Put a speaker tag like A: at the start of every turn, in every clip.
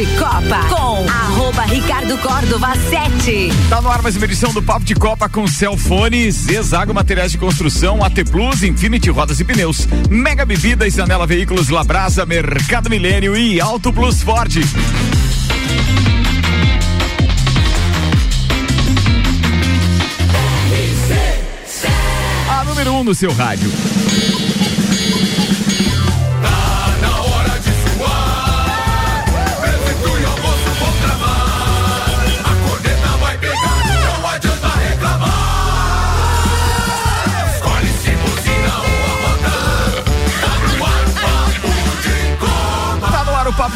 A: de Copa com arroba Ricardo Córdova 7.
B: Tá no ar mais uma edição do Papo de Copa com Celfone, Zezago Materiais de Construção, AT Plus, Infinity Rodas e Pneus, Mega Bebidas, Anela Veículos, Labrasa, Mercado Milênio e Auto Plus Ford. A número 1 um no seu rádio.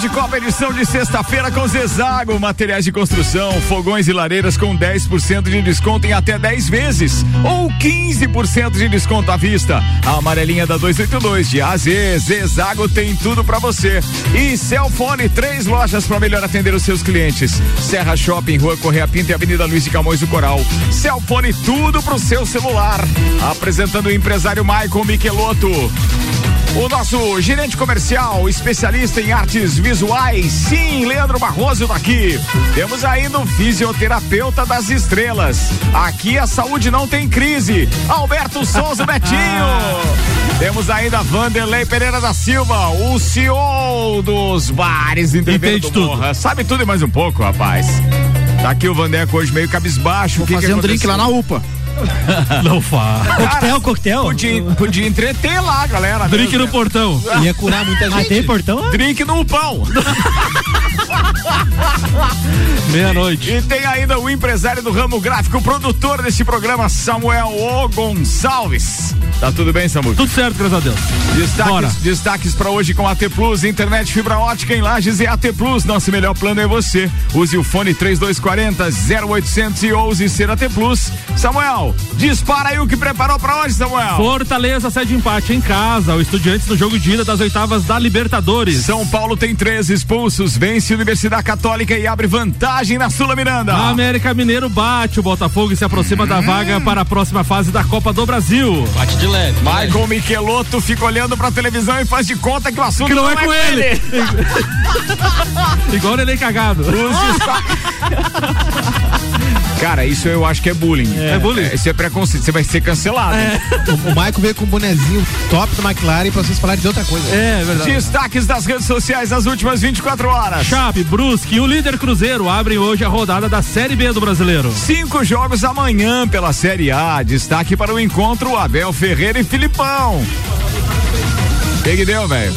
B: De Copa, edição de sexta-feira com Zezago, materiais de construção, fogões e lareiras com 10% de desconto em até 10 vezes ou 15% de desconto à vista. A amarelinha da 282 de AZ, Zezago tem tudo para você. E Celfone, três lojas para melhor atender os seus clientes. Serra Shopping, Rua Correia Pinta e Avenida Luiz de Camões do Coral. Celfone, tudo pro seu celular. Apresentando o empresário Michael Michelotto. O nosso gerente comercial, especialista em artes visuais, sim, Leandro Barroso daqui. Temos ainda o fisioterapeuta das estrelas. Aqui a saúde não tem crise. Alberto Souza Betinho. Temos ainda Vanderlei Pereira da Silva, o CEO dos bares
C: Entende tudo. Morra.
B: Sabe tudo e mais um pouco, rapaz. Tá aqui o Vandeco hoje meio cabisbaixo.
C: Vou que fazer que um drink lá na UPA.
B: Não faz.
C: Coquetel, coquetel.
B: Podia, podia entreter lá, galera.
C: Drink no portão.
B: Ia curar muita gente.
C: Mas tem portão?
B: Drink no pão.
C: Meia-noite.
B: E tem ainda o empresário do ramo gráfico, o produtor desse programa, Samuel O. Gonçalves. Tá tudo bem, Samuel?
C: Tudo certo, graças a Deus.
B: Destaques, destaques para hoje com AT Plus, internet fibra ótica em Lages e AT Plus. Nosso melhor plano é você. Use o fone 3240 0800 e ouse ser AT Plus. Samuel, dispara aí o que preparou para hoje, Samuel.
C: Fortaleza cede empate em casa. O Estudiantes no jogo de ida das oitavas da Libertadores.
B: São Paulo tem três expulsos, vence a Universidade Católica e abre vantagem na Sula Miranda.
C: A América Mineiro bate o Botafogo e se aproxima hum. da vaga para a próxima fase da Copa do Brasil.
B: Bate de leve. Michael Michelotto fica olhando pra televisão e faz de conta que o assunto
C: que não,
B: não
C: é, é com ele. ele. Igual ele cagado.
B: Cara, isso eu acho que é bullying.
C: É, é bullying. É,
B: isso é preconceito. Você vai ser cancelado. É.
C: O, o Michael veio com um bonezinho top da McLaren pra vocês falarem de outra coisa.
B: É, é, verdade. Destaques das redes sociais nas últimas 24 horas.
C: Chape, Brusque e o líder Cruzeiro abrem hoje a rodada da Série B do Brasileiro.
B: Cinco jogos amanhã pela Série A. Destaque para o encontro Abel Ferreira e Filipão. O que, que deu, velho?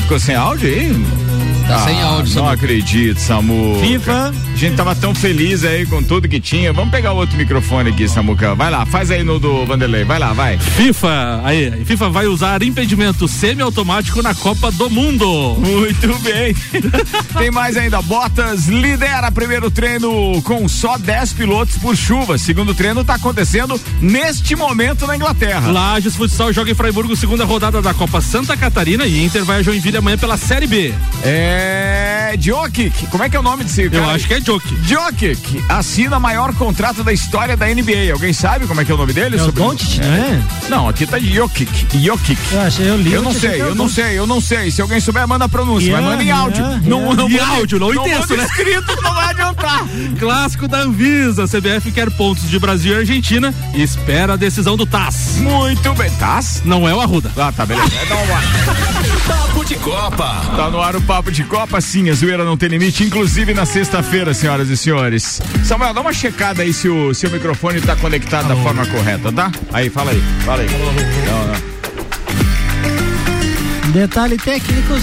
B: Ficou sem áudio aí?
C: Tá ah, sem áudio.
B: Não acredito, Samu.
C: FIFA.
B: A gente tava tão feliz aí com tudo que tinha. Vamos pegar outro microfone aqui, Samuca. Vai lá, faz aí no do Vanderlei. Vai lá, vai.
C: FIFA. Aí, FIFA vai usar impedimento semiautomático na Copa do Mundo.
B: Muito bem. Tem mais ainda. Bottas lidera primeiro treino com só 10 pilotos por chuva. Segundo treino tá acontecendo neste momento na Inglaterra.
C: Lages Futsal joga em Freiburgo, segunda rodada da Copa Santa Catarina e Inter vai a Joinville amanhã pela Série B.
B: É. Jokic. Como é que é o nome desse
C: cara? Eu acho que é Jokic.
B: Jokic assina maior contrato da história da NBA. Alguém sabe como é que é o nome dele?
C: É o Doncic, é.
B: é? Não, aqui tá Jokic. Jokic.
C: Eu achei, eu li.
B: Eu não sei, eu não sei, eu não sei. Se alguém souber, manda a pronúncia, yeah, mas manda em áudio.
C: Yeah, não, yeah. não, em áudio, não, não texto, né?
B: escrito, não vai adiantar.
C: Clássico da Anvisa. CBF quer pontos de Brasil e Argentina e espera a decisão do TAS.
B: Muito bem. TAS?
C: Não é o Arruda.
B: Ah, tá, beleza. É, dá uma... Papo de Copa. Tá no ar o Papo de Copa, sim. A zoeira não tem limite, inclusive na sexta-feira, senhoras e senhores. Samuel, dá uma checada aí se o seu microfone tá conectado Alô. da forma correta, tá? Aí, fala aí, fala aí. Não, não.
C: Detalhe técnicos.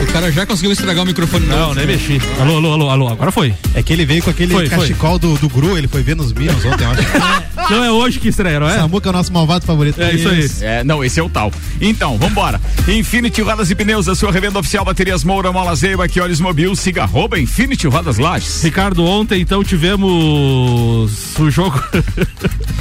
B: O cara já conseguiu estragar o microfone.
C: Não, nem mexi. Alô, alô, alô, alô, agora foi.
B: É que ele veio com aquele foi, cachecol foi. Do, do Gru, ele foi ver nos Minions ontem, eu acho.
C: não é hoje que estrearam, é?
B: Samuca é o nosso malvado favorito.
C: É isso aí.
B: É, não, esse é o tal. Então, vambora. Infinity Rodas e Pneus, a sua revenda oficial Baterias Moura, Mola Zeiba, que olhos mobil, siga arroba Infinity Rodas Lages.
C: Ricardo, ontem então tivemos o jogo.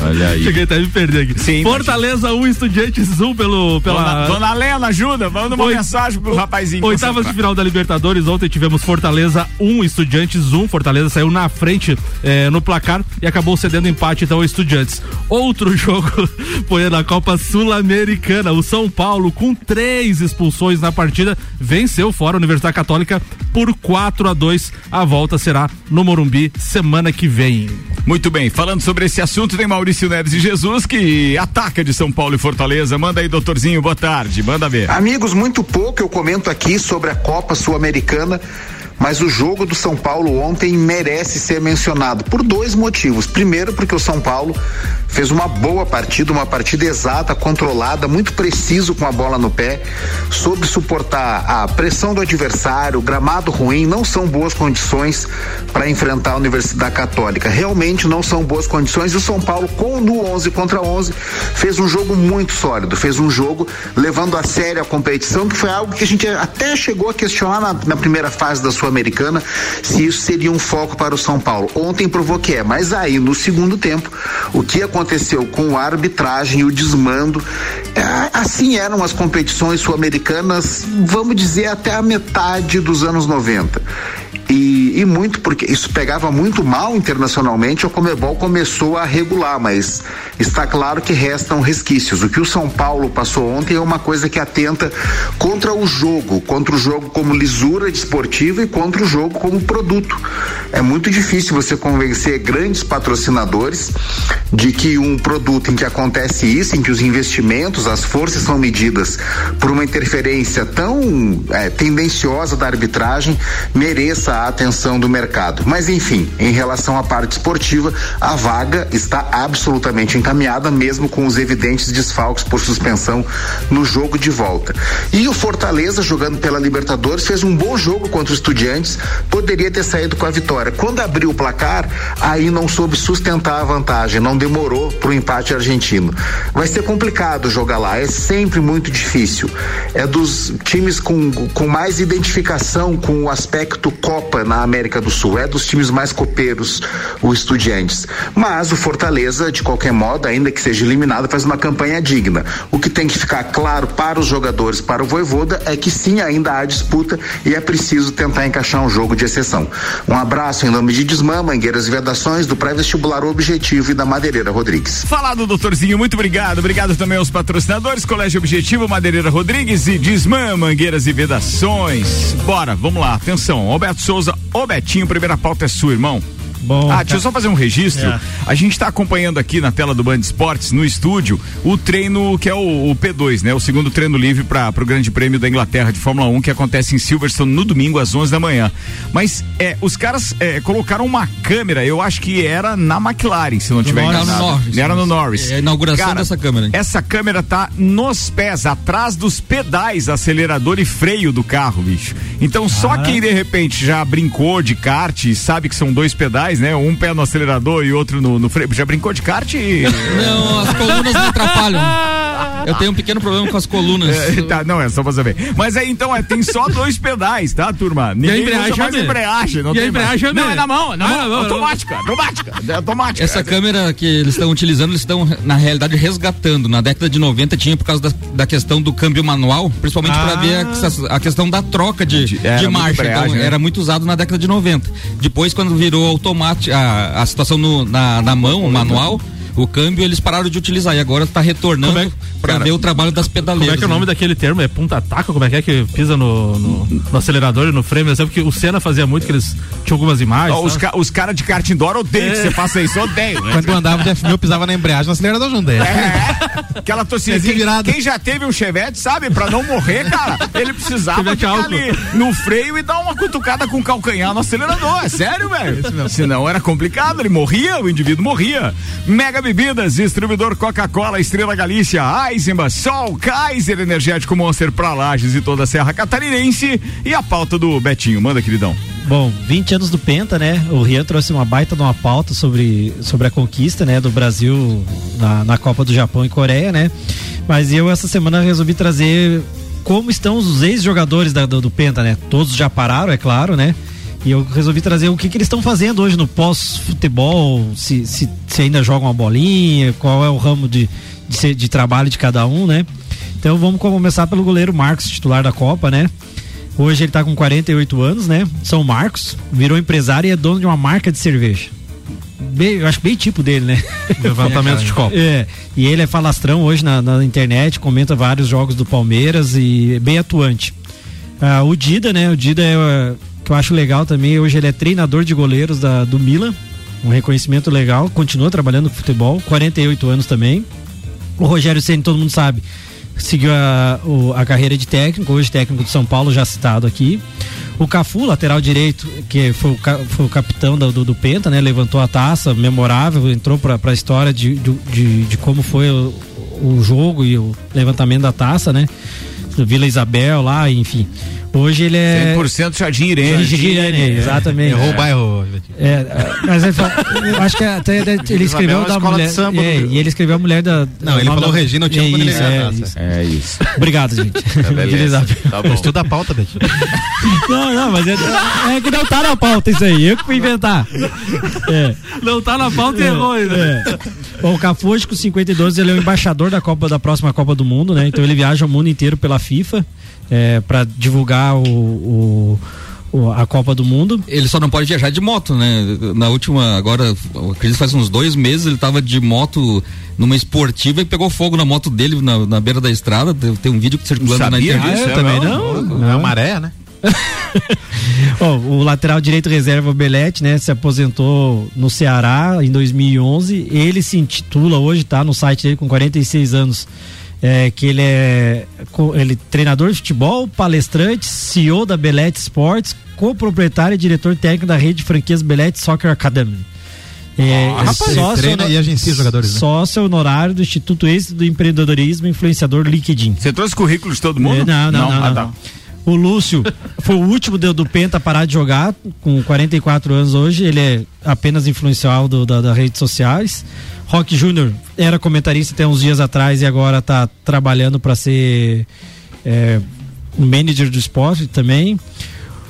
B: Olha aí.
C: Cheguei até a me perder aqui. Sim, Fortaleza 1, um, Estudiantes 1 um pelo, pela.
B: Dona, Dona Lena, ajuda, manda uma Oit... mensagem pro rapazinho.
C: Oitavas de final da Libertadores, ontem tivemos Fortaleza 1, um, Estudiantes 1. Um. Fortaleza saiu na frente eh, no placar e acabou cedendo empate então ao Estudiantes.
D: Estudiantes. Outro jogo foi na Copa Sul-Americana. O São Paulo, com três expulsões na partida, venceu fora a Universidade Católica por 4 a 2 A volta será no Morumbi semana que vem.
B: Muito bem, falando sobre esse assunto, tem Maurício Neves de Jesus que ataca de São Paulo e Fortaleza. Manda aí, doutorzinho, boa tarde, manda ver.
E: Amigos, muito pouco eu comento aqui sobre a Copa Sul-Americana mas o jogo do São Paulo ontem merece ser mencionado por dois motivos. Primeiro, porque o São Paulo fez uma boa partida, uma partida exata, controlada, muito preciso com a bola no pé, soube suportar a pressão do adversário, gramado ruim, não são boas condições para enfrentar a Universidade Católica. Realmente não são boas condições e o São Paulo, com no 11 contra 11, fez um jogo muito sólido, fez um jogo levando a sério a competição, que foi algo que a gente até chegou a questionar na, na primeira fase da sua Sul-Americana, se isso seria um foco para o São Paulo. Ontem provou que é, mas aí no segundo tempo, o que aconteceu com a arbitragem e o desmando, é, assim eram as competições sul-americanas, vamos dizer, até a metade dos anos 90. E, e, muito porque isso pegava muito mal internacionalmente, o Comebol começou a regular, mas está claro que restam resquícios. O que o São Paulo passou ontem é uma coisa que atenta contra o jogo, contra o jogo como lisura desportiva e contra o jogo como produto. É muito difícil você convencer grandes patrocinadores de que um produto em que acontece isso, em que os investimentos, as forças são medidas por uma interferência tão é, tendenciosa da arbitragem, mereça a atenção do mercado. Mas enfim, em relação à parte esportiva, a vaga está absolutamente encaminhada, mesmo com os evidentes desfalques por suspensão no jogo de volta. E o Fortaleza, jogando pela Libertadores, fez um bom jogo contra os Estudiantes, poderia ter saído com a vitória. Quando abriu o placar, aí não soube sustentar a vantagem, não demorou para o empate argentino. Vai ser complicado jogar lá, é sempre muito difícil. É dos times com, com mais identificação com o aspecto Copa Copa na América do Sul. É dos times mais copeiros, o Estudiantes. Mas o Fortaleza, de qualquer modo, ainda que seja eliminado, faz uma campanha digna. O que tem que ficar claro para os jogadores, para o Voivoda, é que sim, ainda há disputa e é preciso tentar encaixar um jogo de exceção. Um abraço em nome de Desmã, Mangueiras e Vedações, do pré-vestibular Objetivo e da Madeireira Rodrigues.
B: Falado, doutorzinho, muito obrigado. Obrigado também aos patrocinadores, Colégio Objetivo, Madeireira Rodrigues e Desmã, Mangueiras e Vedações. Bora, vamos lá, atenção. Roberto Souza. Ô primeira pauta é sua, irmão. Bom, ah, deixa eu só fazer um registro. É. A gente está acompanhando aqui na tela do Band Esportes, no estúdio, o treino que é o, o P2, né? O segundo treino livre para o Grande Prêmio da Inglaterra de Fórmula 1, que acontece em Silverstone no domingo às 11 da manhã. Mas é, os caras é, colocaram uma câmera, eu acho que era na McLaren, se não tiver enganado. Era no Norris. Era no Norris.
D: É a inauguração Cara, dessa câmera. Hein?
B: Essa câmera tá nos pés, atrás dos pedais, acelerador e freio do carro, bicho. Então, só ah. quem de repente já brincou de kart e sabe que são dois pedais, né? Um pé no acelerador e outro no, no freio. Já brincou de kart? E...
D: Não, as colunas me atrapalham. Eu tenho um pequeno problema com as colunas.
B: É, tá, não, é só pra saber. Mas aí então é, tem só dois pedais, tá, turma? Ninguém
D: e a embreagem usa mais
B: embreagem. Não
D: e a embreagem
B: Não, é na mão, na mão, automática, automática, é automática.
D: Essa câmera que eles estão utilizando, eles estão, na realidade, resgatando. Na década de 90 tinha por causa da, da questão do câmbio manual, principalmente ah. para ver a, a, questão da troca de, de, de marcha. Então, né? Era muito usado na década de 90. Depois, quando virou automático, a, a situação no, na, na mão, manual o câmbio eles pararam de utilizar e agora está retornando é, para ver o trabalho das pedaleiras.
C: Como é que é o nome né? daquele termo? É ponta-taca? Como é que é que pisa no, no, no acelerador e no frame? Eu sei porque o Senna fazia muito, que eles tinham algumas imagens.
B: Oh, os, ca os caras de kart indoor odeiam é. que você faça isso, odeio.
C: Né? Quando eu andava de F1000, eu pisava na embreagem no acelerador junto dele.
B: É, aquela torcida. Quem, quem, já teve um Chevette sabe, para não morrer, cara, ele precisava ficar ali no freio e dar uma cutucada com o calcanhar no acelerador. É sério, velho. Senão era complicado, ele morria, o indivíduo morria. Mega Bebidas, distribuidor Coca-Cola, Estrela Galícia, Eisenbach, Sol, Kaiser Energético Monster pra Lages e toda a Serra Catarinense. E a pauta do Betinho, manda, queridão.
F: Bom, 20 anos do Penta, né? O Rian trouxe uma baita de uma pauta sobre, sobre a conquista, né? Do Brasil na, na Copa do Japão e Coreia, né? Mas eu essa semana resolvi trazer como estão os ex-jogadores do, do Penta, né? Todos já pararam, é claro, né? E eu resolvi trazer o que, que eles estão fazendo hoje no pós-futebol, se, se, se, ainda jogam uma bolinha, qual é o ramo de, de, de, trabalho de cada um, né? Então vamos começar pelo goleiro Marcos, titular da Copa, né? Hoje ele está com 48 anos, né? São Marcos, virou empresário e é dono de uma marca de cerveja. bem, eu acho bem tipo dele, né?
C: Levantamento de copo.
F: É, e ele é falastrão hoje na, na, internet, comenta vários jogos do Palmeiras e é bem atuante. Ah, o Dida, né? O Dida é que eu acho legal também, hoje ele é treinador de goleiros da, do Milan, um reconhecimento legal, continua trabalhando com futebol, 48 anos também. O Rogério Ceni todo mundo sabe, seguiu a, o, a carreira de técnico, hoje técnico do São Paulo, já citado aqui. O Cafu, lateral direito, que foi o, foi o capitão do, do, do, Penta, né? Levantou a taça, memorável, entrou para a história de, de, de, como foi o, o jogo e o levantamento da taça, né? Vila Isabel lá, enfim. Hoje ele é.
B: 100% Jardim Irene.
F: Jardim Irene, exatamente.
C: Errou o bairro.
F: É, mas ele falou, eu acho que até ele escreveu da mulher. Samba, é, e ele escreveu a mulher da.
C: Não, ele falou Regina, eu tinha
F: é isso, é, isso.
B: é isso.
F: Obrigado, gente.
B: É beleza.
C: Tá bom. Estuda a pauta, Beto.
F: Não, não, mas é, é, que não tá na pauta isso aí. Eu que fui inventar.
C: É. Não tá na pauta e errou ainda.
F: É. Bom, o Cafu hoje com 52 ele é o embaixador da Copa da próxima Copa do Mundo, né? Então ele viaja o mundo inteiro pela FIFA é, para divulgar o, o, a Copa do Mundo.
D: Ele só não pode viajar de moto, né? Na última, agora, acredito faz uns dois meses, ele estava de moto numa esportiva e pegou fogo na moto dele na, na beira da estrada. Tem um vídeo circulando Sabia na internet.
F: Ah, é, também não?
C: Não, é maré, né?
F: oh, o lateral direito reserva Belete, né, se aposentou no Ceará em 2011. Ele se intitula hoje, tá no site dele com 46 anos é, que ele é ele treinador de futebol, palestrante, CEO da Belete Sports, co-proprietário e diretor técnico da rede de franquias Belete Soccer Academy.
C: É, ah, rapaz, sócio, treina e agencia jogadores. Né?
F: Sócio honorário do Instituto Êxito do Empreendedorismo Influenciador LinkedIn.
B: Você trouxe currículos de todo mundo?
F: É, não, não, não. não, não, não. O Lúcio foi o último do, do Penta a parar de jogar, com 44 anos hoje. Ele é apenas influencial do, da, das redes sociais. Rock Júnior era comentarista até uns dias atrás e agora está trabalhando para ser é, um manager do esporte também.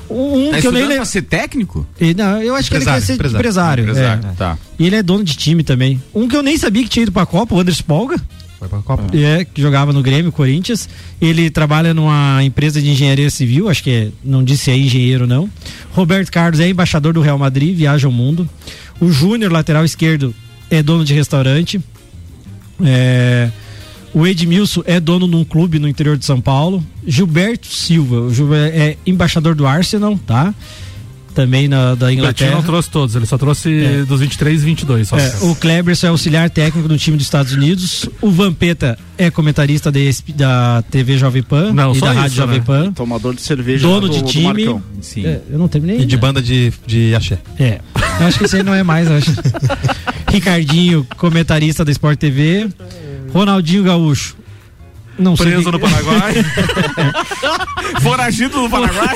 B: Um tá que eu nem lembro. ser técnico?
F: E, não, eu acho que ele quer ser empresário. empresário, empresário é.
B: tá.
F: E ele é dono de time também. Um que eu nem sabia que tinha ido pra Copa, o Anderson Polga.
C: Foi pra Copa.
F: É, que jogava no Grêmio, Corinthians. Ele trabalha numa empresa de engenharia civil, acho que é, não disse se é engenheiro não. Roberto Carlos é embaixador do Real Madrid, viaja o mundo. O Júnior, lateral esquerdo, é dono de restaurante. É, o Edmilson é dono de um clube no interior de São Paulo. Gilberto Silva, Gilberto é embaixador do Arsenal, tá? Também na, da Inglaterra. O
C: não trouxe todos, ele só trouxe é. dos 23 e 22.
F: É, o Kleberson é auxiliar técnico do time dos Estados Unidos. O Vampeta é comentarista de, da TV Jovem Pan
C: não,
F: e da Rádio
C: isso,
F: Jovem
C: né?
F: Pan.
C: Tomador de cerveja.
F: Dono do, de time.
C: É,
F: eu não terminei.
C: E de banda de, de axé.
F: É. Eu acho que esse aí não é mais, acho. Ricardinho, comentarista da Sport TV. Ronaldinho Gaúcho.
C: Não Preso sei no Paraguai.
B: Foragido no Paraguai.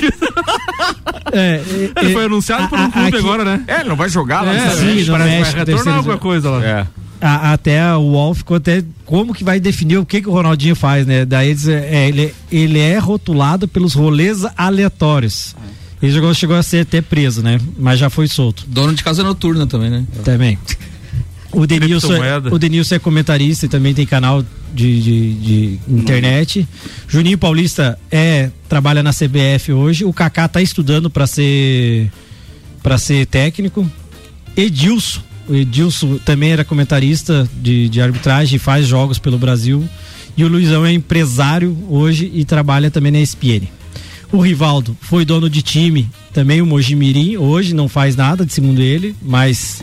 C: É, é, ele foi anunciado por um clube aqui, agora, né?
B: É, ele não vai jogar lá.
F: É, sim,
C: no parece México, vai retornar alguma coisa lá.
F: É. A, até o UOL ficou até como que vai definir o que que o Ronaldinho faz, né? Daí eles, é, ele, ele é rotulado pelos rolês aleatórios. Ele chegou, chegou a ser até preso, né? Mas já foi solto.
D: Dono de casa noturna também, né?
F: Também. O Denilson, é, o Denilson é comentarista e também tem canal de, de, de internet. Juninho Paulista é trabalha na CBF hoje. O Kaká tá estudando para ser para ser técnico. Edilson, o Edilson também era comentarista de, de arbitragem, faz jogos pelo Brasil. E o Luizão é empresário hoje e trabalha também na ESPN. O Rivaldo foi dono de time, também o Mojimirim, hoje não faz nada, segundo ele, mas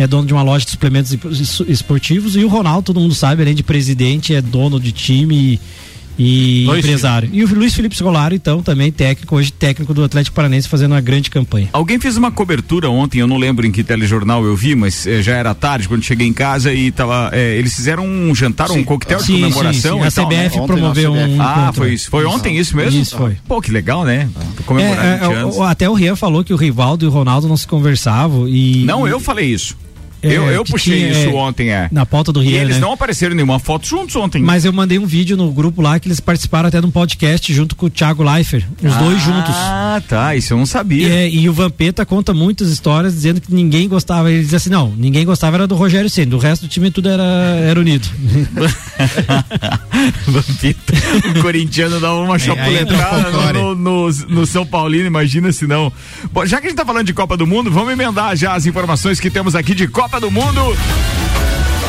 F: é dono de uma loja de suplementos esportivos. E o Ronaldo, todo mundo sabe, além de presidente, é dono de time e empresário. Filhos. E o Luiz Felipe Scolari, então, também técnico, hoje técnico do Atlético Paranense, fazendo uma grande campanha.
B: Alguém fez uma cobertura ontem, eu não lembro em que telejornal eu vi, mas eh, já era tarde, quando cheguei em casa e tava. Eh, eles fizeram um jantar, sim. um coquetel de comemoração.
F: Sim, sim. A CBF
B: né?
F: promoveu um.
B: Ah, foi isso. Foi ontem isso mesmo?
F: Isso foi.
B: Pô, que legal, né?
F: Comemorar é, é, até o Rian falou que o Rivaldo e o Ronaldo não se conversavam e.
B: Não, eu falei isso. É, eu, eu puxei tinha, isso é, ontem, é.
F: Na pauta do Rio. E
B: eles
F: né?
B: não apareceram nenhuma foto juntos ontem.
F: Mas eu mandei um vídeo no grupo lá que eles participaram até de um podcast junto com o Thiago Leifert, os ah, dois juntos.
B: Ah, tá, isso eu não sabia.
F: É, e o Vampeta conta muitas histórias dizendo que ninguém gostava. Ele diz assim: não, ninguém gostava era do Rogério Senna, do resto do time tudo era, era unido.
B: Vampeta, o corintiano dá uma chapuletada no, no, no, no, São Paulino, imagina se não. Bom, já que a gente tá falando de Copa do Mundo, vamos emendar já as informações que temos aqui de Copa Copa do Mundo.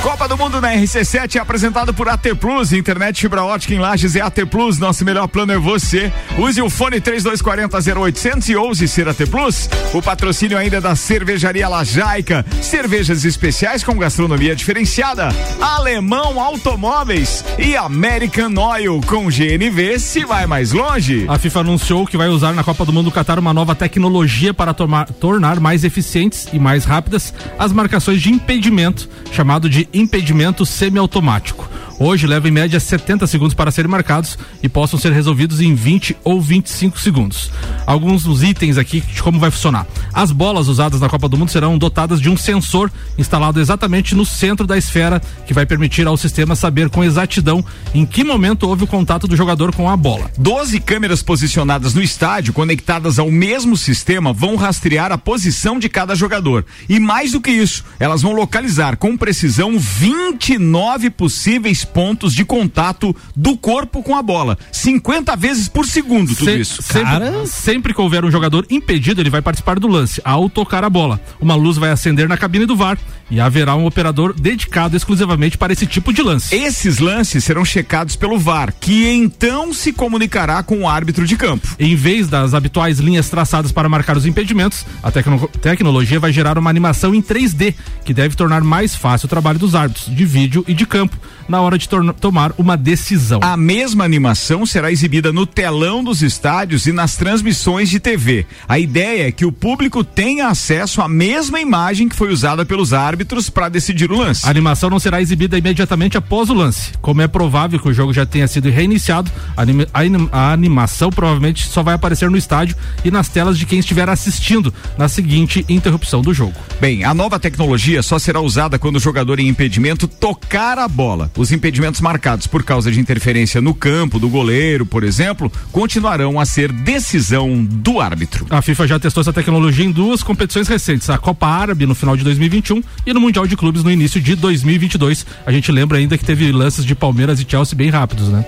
B: Copa do Mundo na RC7 é apresentado por AT Plus, internet fibra ótica em Lages é AT Plus, nosso melhor plano é você. Use o fone 3240 0800 e ouse ser AT Plus. O patrocínio ainda é da Cervejaria Lajaica, cervejas especiais com gastronomia diferenciada. Alemão Automóveis e American Oil com GNV se vai mais longe.
C: A FIFA anunciou que vai usar na Copa do Mundo do Catar uma nova tecnologia para tomar, tornar mais eficientes e mais rápidas as marcações de impedimento, chamado de impedimento semiautomático. Hoje leva em média 70 segundos para serem marcados e possam ser resolvidos em 20 ou 25 segundos. Alguns dos itens aqui de como vai funcionar. As bolas usadas na Copa do Mundo serão dotadas de um sensor instalado exatamente no centro da esfera, que vai permitir ao sistema saber com exatidão em que momento houve o contato do jogador com a bola.
B: Doze câmeras posicionadas no estádio, conectadas ao mesmo sistema, vão rastrear a posição de cada jogador. E mais do que isso, elas vão localizar com precisão 29 possíveis pontos de contato do corpo com a bola. 50 vezes por segundo, tudo Se, isso.
C: Sempre, sempre que houver um jogador impedido, ele vai participar do lance ao tocar a bola. Uma luz vai acender na cabine do VAR e haverá um operador dedicado exclusivamente para esse tipo de lance.
B: Esses lances serão checados pelo VAR, que então se comunicará com o árbitro de campo.
C: Em vez das habituais linhas traçadas para marcar os impedimentos, a tecno tecnologia vai gerar uma animação em 3D, que deve tornar mais fácil o trabalho dos árbitros de vídeo e de campo na hora de tomar uma decisão.
B: A mesma animação será exibida no telão dos estádios e nas transmissões de TV. A ideia é que o público tenha acesso à mesma imagem que foi usada pelos árbitros para decidir o lance.
C: A animação não será exibida imediatamente após o lance. Como é provável que o jogo já tenha sido reiniciado, a, anima a animação provavelmente só vai aparecer no estádio e nas telas de quem estiver assistindo na seguinte interrupção do jogo.
B: Bem, a nova tecnologia só será usada quando o jogador em impedimento tocar a bola. Os impedimentos marcados por causa de interferência no campo do goleiro, por exemplo, continuarão a ser decisão do árbitro.
C: A FIFA já testou essa tecnologia em duas competições recentes, a Copa Árabe no final de 2021 e no Mundial de Clubes no início de 2022. A gente lembra ainda que teve lances de Palmeiras e Chelsea bem rápidos, né?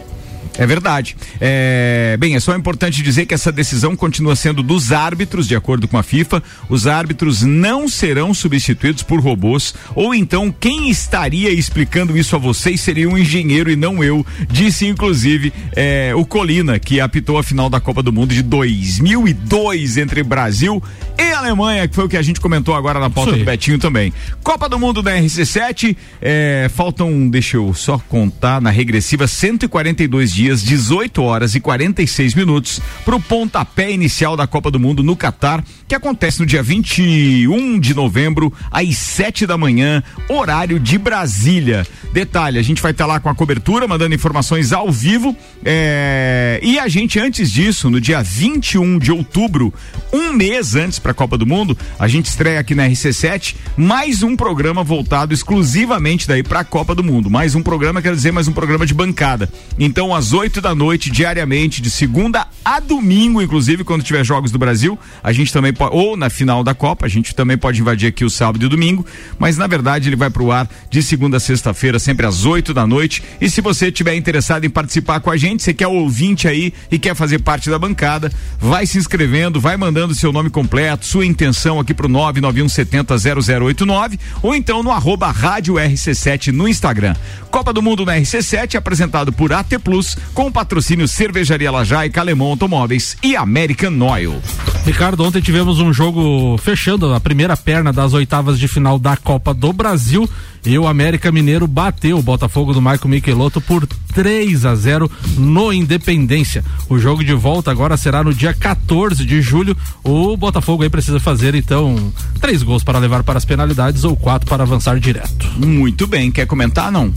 B: É verdade. É, bem, é só importante dizer que essa decisão continua sendo dos árbitros, de acordo com a FIFA. Os árbitros não serão substituídos por robôs, ou então quem estaria explicando isso a vocês seria um engenheiro e não eu, disse inclusive é, o Colina, que apitou a final da Copa do Mundo de 2002 entre Brasil e Alemanha, que foi o que a gente comentou agora na pauta do Betinho também. Copa do Mundo da RC7, é, faltam, deixa eu só contar, na regressiva 142 dias dias, 18 horas e 46 minutos, para o pontapé inicial da Copa do Mundo no Catar, que acontece no dia 21 de novembro, às 7 da manhã, horário de Brasília. Detalhe, a gente vai estar tá lá com a cobertura, mandando informações ao vivo. É... E a gente, antes disso, no dia 21 de outubro, um mês antes para a Copa do Mundo, a gente estreia aqui na RC7 mais um programa voltado exclusivamente daí para a Copa do Mundo. Mais um programa, quer dizer, mais um programa de bancada. Então, às 8 da noite, diariamente, de segunda a domingo, inclusive, quando tiver jogos do Brasil, a gente também pode, ou na final da Copa, a gente também pode invadir aqui o sábado e domingo, mas na verdade ele vai pro ar de segunda a sexta-feira, sempre às 8 da noite. E se você tiver interessado em participar com a gente, você quer ouvinte aí e quer fazer parte da bancada, vai se inscrevendo, vai mandando seu nome completo, sua intenção aqui pro 991700089 ou então no arroba rádio RC7 no Instagram. Copa do Mundo na RC7 apresentado por AT Plus com patrocínio Cervejaria Lajaica, Alemão Automóveis e American Oil.
C: Ricardo, ontem tivemos um jogo fechando a primeira perna das oitavas de final da Copa do Brasil e o América Mineiro bateu o Botafogo do Michael Michelotto por 3 a 0 no Independência. O jogo de volta agora será no dia 14 de julho. O Botafogo aí precisa fazer então três gols para levar para as penalidades ou quatro para avançar direto.
B: Muito bem, quer comentar não?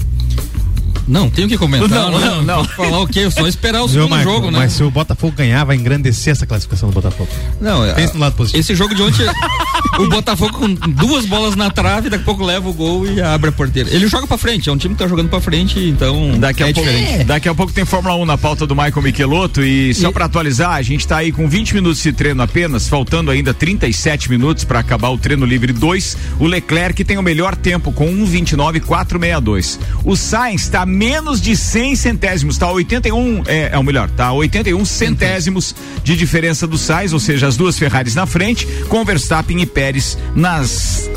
D: Não, tenho que comentar. Não, não, não. não. Falar o quê? Só esperar o segundo Marco, jogo, né?
C: Mas se o Botafogo ganhar, vai engrandecer essa classificação do Botafogo.
D: Não, Pensa no lado positivo. Esse jogo de ontem, o Botafogo com duas bolas na trave, daqui a pouco leva o gol e abre a porteira. Ele joga pra frente, é um time que tá jogando pra frente, então
B: daqui a é pouco, diferente. Daqui a pouco tem Fórmula 1 na pauta do Michael Michelotto e só e... pra atualizar, a gente tá aí com 20 minutos de treino apenas, faltando ainda 37 minutos para acabar o treino livre 2. O Leclerc tem o melhor tempo com 1:29.462. O Sainz tá menos de 100 centésimos, tá? 81, é, é o melhor, tá? 81 centésimos de diferença do Sainz, ou seja, as duas Ferraris na frente, com Verstappen e Pérez nas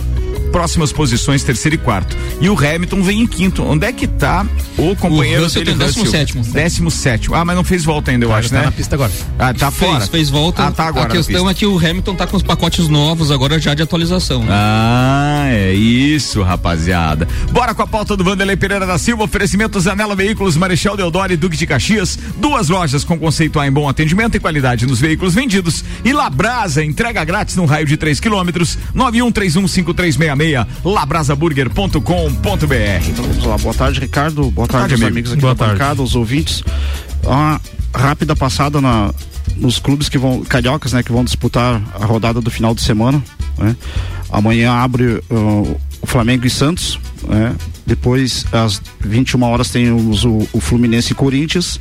B: próximas posições, terceiro e quarto. E o Hamilton vem em quinto. Onde é que tá o companheiro
D: o Russell
B: dele?
D: Décimo sétimo.
B: Décimo sétimo. Ah, mas não fez volta ainda, eu acho,
D: tá
B: né?
D: na pista agora.
B: Ah, tá
D: fez,
B: fora.
D: Fez volta.
B: Ah, tá agora.
D: A questão é que o Hamilton tá com os pacotes novos agora já de atualização. Né?
B: Ah, é isso, rapaziada. Bora com a pauta do Vanderlei Pereira da Silva, oferecimento Zanela Veículos, Marechal Deodoro e Duque de Caxias. Duas lojas com conceito A em bom atendimento e qualidade nos veículos vendidos. E Labrasa, entrega grátis no raio de 3 quilômetros. 91315366, labrasaburger.com.br.
G: Boa tarde, Ricardo. Boa tarde,
B: tarde, amigo.
G: amigos aqui
C: Boa
G: da
C: tarde.
G: bancada, os ouvintes. Uma rápida passada na, nos clubes que vão, cariocas, né, que vão disputar a rodada do final de semana. Né? Amanhã abre uh, o Flamengo e Santos. Né? Depois, às 21 horas, temos o, o Fluminense e Corinthians.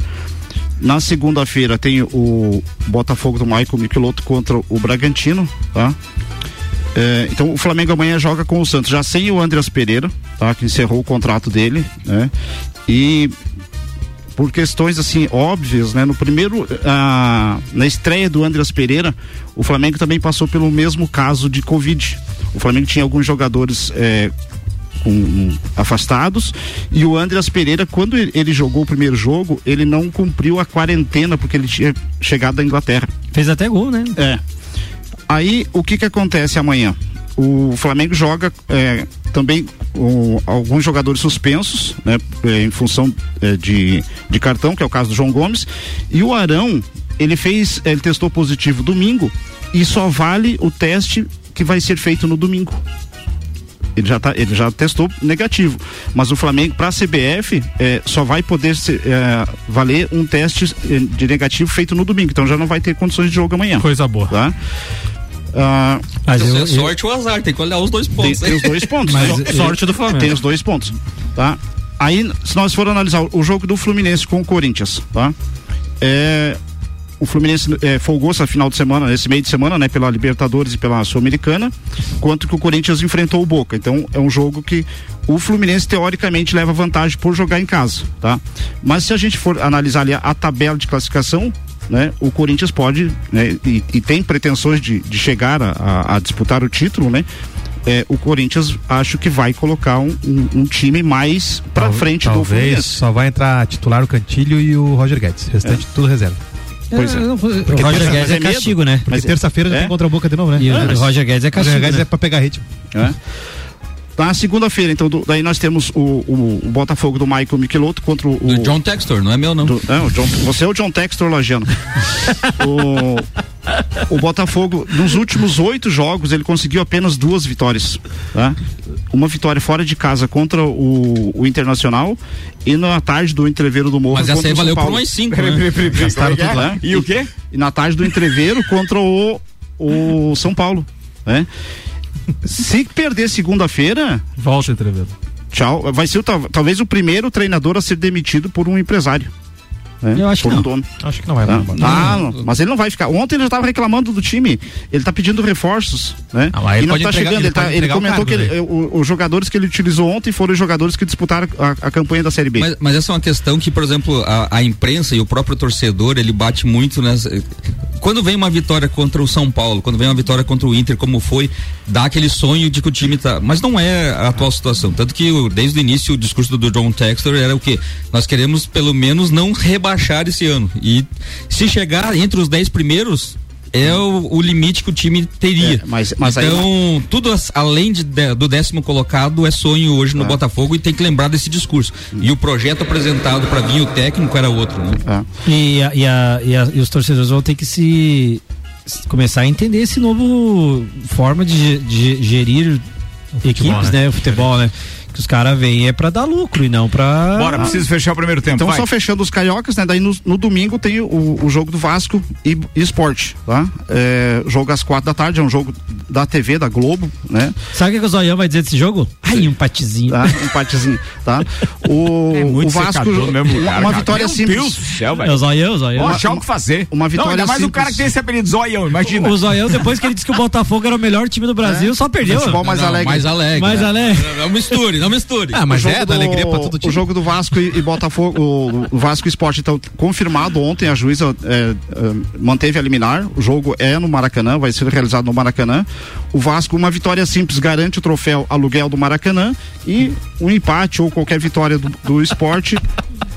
G: Na segunda-feira tem o Botafogo do Michael Michelotto contra o Bragantino, tá? É, então o Flamengo amanhã joga com o Santos, já sem o Andreas Pereira, tá? Que encerrou o contrato dele, né? E por questões assim óbvias, né? No primeiro, ah, na estreia do Andreas Pereira, o Flamengo também passou pelo mesmo caso de Covid. O Flamengo tinha alguns jogadores é, com, um, afastados e o Andreas Pereira, quando ele, ele jogou o primeiro jogo, ele não cumpriu a quarentena porque ele tinha chegado da Inglaterra.
F: Fez até gol, né?
G: É. Aí o que que acontece amanhã? O Flamengo joga é, também com alguns jogadores suspensos, né, é, em função é, de, de cartão, que é o caso do João Gomes, e o Arão ele fez, ele testou positivo domingo e só vale o teste que vai ser feito no domingo. Ele já, tá, ele já testou negativo. Mas o Flamengo, para a CBF, é, só vai poder ser, é, valer um teste é, de negativo feito no domingo. Então já não vai ter condições de jogo amanhã.
C: Coisa boa.
G: Tá? Ah,
F: Mas
D: Então,
F: eu,
D: é sorte ou azar, tem que olhar os dois
G: tem,
D: pontos.
G: tem
D: né?
G: os dois pontos.
C: Mas
G: Só-
C: sorte do Flamengo.
G: Tem os dois pontos, tá? Aí, se nós for analisar o jogo do Fluminense com o Corinthians, tá? É, o Fluminense é, folgou essa final de semana, esse meio de semana, né? Pela Libertadores e pela Sul-Americana, quanto que o Corinthians enfrentou o Boca. Então, é um jogo que o Fluminense, teoricamente, leva vantagem por jogar em casa, tá? Mas se a gente for analisar ali a, a tabela de classificação, né? O Corinthians pode, né? E, e tem pretensões de, de chegar a, a- a disputar o título, né? É, o Corinthians acho que vai colocar um, um- um time mais pra
H: Tal-
G: frente do
H: talvez
G: Fluminense.
H: só vai entrar titular o Cantilho e o Roger Guedes. O restante tudo reserva.
G: Pois é.
F: o Roger
G: terça-
F: Guedes
G: é
F: é castigo, né?
H: Porque
G: é-
H: terça-feira já
G: é?
H: tem contra a boca de novo, né?
F: E o
G: mas-
F: Roger Guedes é
H: O Roger
F: castigo.
H: Guedes
F: né?
H: é pra pegar ritmo.
G: né? Na segunda-feira, então, do- daí nós temos o, o- o Botafogo do Michael Michelotto contra o.
D: Do John Textor, não é meu não.
G: do- é, o John- você é o John Textor Lajano. o, o Botafogo, nos últimos oito jogos, ele conseguiu apenas duas vitórias. Tá? Uma vitória fora de casa contra o, o Internacional e na tarde do Entreveiro do Morro.
D: Mas essa aí
G: o
D: valeu por mais cinco, né?
G: Gastaram
B: é
G: tudo
B: é?
G: lá.
B: E o quê?
G: E na tarde do Entreveiro contra o, o São Paulo. Né? Se perder segunda-feira,
C: Volta, entrevista.
G: tchau. Vai ser talvez o primeiro treinador a ser demitido por um empresário. Né?
F: Eu acho
G: por
F: que não.
G: dono.
H: Acho que não vai,
G: Tá?
H: não.
G: Ah, não, mas ele não vai ficar. Ontem ele já estava reclamando do time. Ele está pedindo reforços, né?
H: Ah, mas ele
G: e não
H: pode
G: tá chegando.
H: ele
G: tá- ele comentou que ele- o- os jogadores que ele utilizou ontem foram os jogadores que disputaram a, a campanha da Série B.
D: Mas, mas essa é uma questão que, por exemplo, a, a imprensa e o próprio torcedor, ele bate muito nessa. Quando vem uma vitória contra o São Paulo, quando vem uma vitória contra o Inter, como foi, dá aquele sonho de que o time tá. Mas não é a atual situação. Tanto que desde o início o discurso do John Textor era o quê? Nós queremos pelo menos não rebaixar esse ano. E se chegar entre os dez primeiros. É o, o limite que o time teria.
G: É, mas- mas aí-
D: então, tudo as- além de- de- do décimo colocado é sonho hoje no
G: Ah.
D: Botafogo e tem que lembrar desse discurso. E o projeto apresentado para vir o técnico era outro, né?
G: Tá?
F: E, a- e, a- e a- e os torcedores vão ter que se, começar a entender esse novo forma de, de gerir equipes,
H: né?
F: né? O futebol, né? Que os caras vêm é pra dar lucro e não pra.
B: Bora, preciso fechar o primeiro tempo.
G: Então,
B: vai.
G: só fechando os cariocas, né? Daí no, no domingo tem o, o jogo do Vasco e, e Esporte, tá? É, jogo às quatro da tarde, é um jogo da TV, da Globo, né?
F: Sabe o que, que o Zoião vai dizer desse jogo? Ai, um empatezinho.
G: Tá? Um empatezinho, tá? O, é o Vasco. Mesmo
B: lugar, uma, vitória Meu simples. Deus
C: do céu, velho. É o Zoião, Zoião.
B: Achar o que fazer.
G: Uma vitória
B: Não, ainda mais o cara que tem esse apelido Zoião, imagina.
C: O Zoião, depois que ele disse que o Botafogo era o melhor time do Brasil, é. só perdeu.
G: Futebol mais alegre.
D: Mais alegre.
C: Mais alegre.
D: Não misture, não misture.
G: Ah, mas é, dá alegria pra todo time. O jogo do Vasco e, Botafogo, o, Vasco Esporte, então, confirmado ontem, a juíza é, é, manteve a liminar. O jogo é no Maracanã, vai ser realizado no Maracanã. O Vasco, uma vitória simples, garante o troféu aluguel do Maracanã e um empate ou qualquer vitória do, do esporte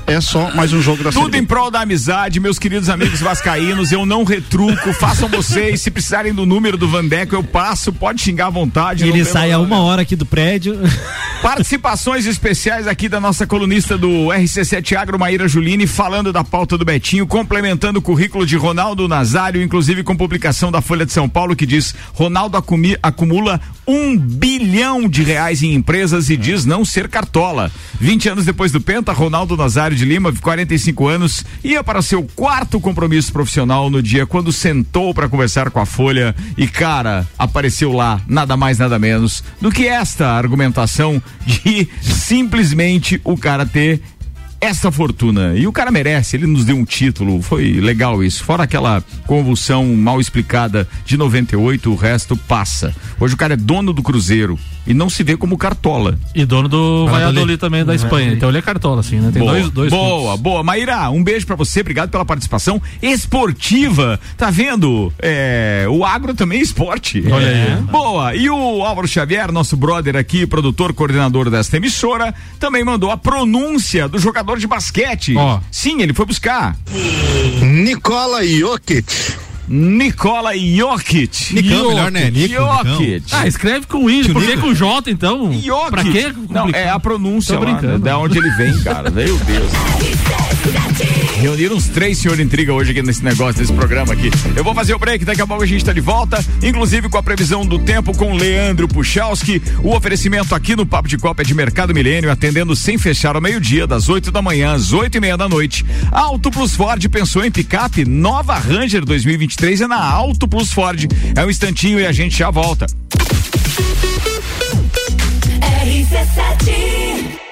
G: é só mais um jogo da
B: Tudo em prol da amizade, meus queridos amigos vascaínos, eu não retruco, façam vocês, se precisarem do número do Vandeco, eu passo, pode xingar à vontade.
C: Ele sai a uma hora aqui do prédio.
B: Participações especiais aqui da nossa colunista do RC7 Agro, Maíra Juline, falando da pauta do Betinho, complementando o currículo de Ronaldo Nazário, inclusive com publicação da Folha de São Paulo, que diz, Ronaldo acumula um bilhão de reais em empresas e diz não ser cartola. 20 anos depois do Penta, Ronaldo Nazário de Lima, 45 anos, ia para seu quarto compromisso profissional no dia quando sentou para conversar com a Folha e, cara, apareceu lá nada mais, nada menos do que esta argumentação de simplesmente o cara ter essa fortuna. E o cara merece, ele nos deu um título, foi legal isso. Fora aquela convulsão mal explicada de 98, o resto passa. Hoje o cara é dono do Cruzeiro e não se vê como cartola.
C: E dono do Valladolid também da Espanha. Então ele é cartola, assim, né? Tem
B: boa,
C: dois, dois
B: Boa, pontos. boa. Maíra, um beijo para você, obrigado pela participação esportiva. Tá vendo? É, o agro também é esporte.
C: Olha aí. É.
B: Boa. E o Álvaro Xavier, nosso brother aqui, produtor, coordenador desta emissora, também mandou a pronúncia do jogador jogador de basquete.
C: Oh.
B: Sim, ele foi buscar.
I: Nicola Jokic.
B: Nicola Jokic.
C: Nicão, melhor, né? Nico, Jokic. Ah, escreve com I, por que com J, então?
B: Jokic.
C: Pra quê?
B: Não, é a pronúncia lá, né? da onde ele vem, cara. Meu Deus. Reuniram uns três senhor intriga hoje aqui nesse negócio, nesse programa aqui. Eu vou fazer o break, daqui a pouco a gente está de volta, inclusive com a previsão do tempo com Leandro Puchalski. O oferecimento aqui no Papo de Copa é de Mercado Milênio, atendendo sem fechar ao meio-dia, das 8 da manhã às oito e meia da noite. Auto Plus Ford pensou em picape, nova Ranger 2023 é na Auto Plus Ford. É um instantinho e a gente já volta. RC7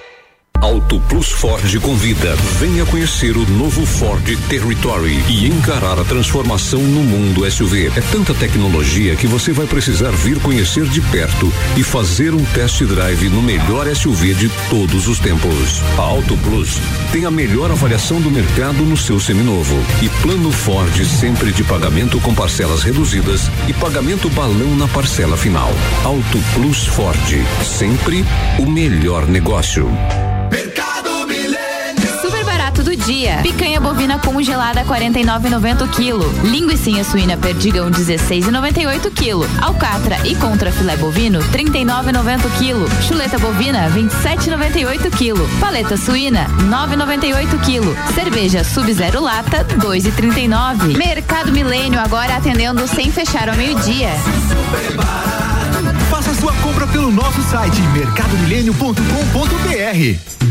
J: Auto Plus Ford convida. Venha conhecer o novo Ford Territory e encarar a transformação no mundo SUV. É tanta tecnologia que você vai precisar vir conhecer de perto e fazer um test drive no melhor SUV de todos os tempos. A Auto Plus tem a melhor avaliação do mercado no seu seminovo e plano Ford sempre de pagamento com parcelas reduzidas e pagamento balão na parcela final. Auto Plus Ford, sempre o melhor negócio.
K: Mercado Milênio. Super barato do dia. Picanha bovina congelada 49,90 kg. Linguiça suína perdigão 16,98 kg. Alcatra e contra filé bovino 39,90 kg. Chuleta bovina 27,98 kg. Paleta suína 9,98 kg. Cerveja Sub-Zero lata 2,39. Mercado Milênio agora atendendo sem fechar ao meio-dia. Super barato.
L: Sua compra pelo nosso site mercadomilênio.com.br.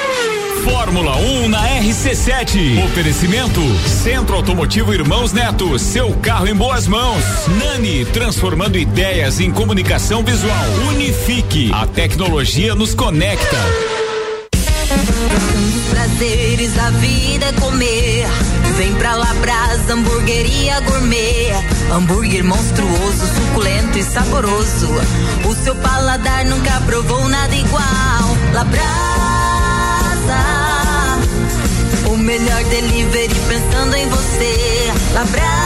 B: Fórmula 1 na RC7. Oferecimento Centro Automotivo Irmãos Neto. Seu carro em boas mãos. Nani, transformando ideias em comunicação visual. Unifique. A tecnologia nos conecta.
M: Um dos prazeres da vida é comer Vem pra Labrasa, hamburgueria gourmet. Hambúrguer monstruoso, suculento e saboroso. O seu paladar nunca provou nada igual. Labrasa, o melhor delivery pensando em você. Labrasa.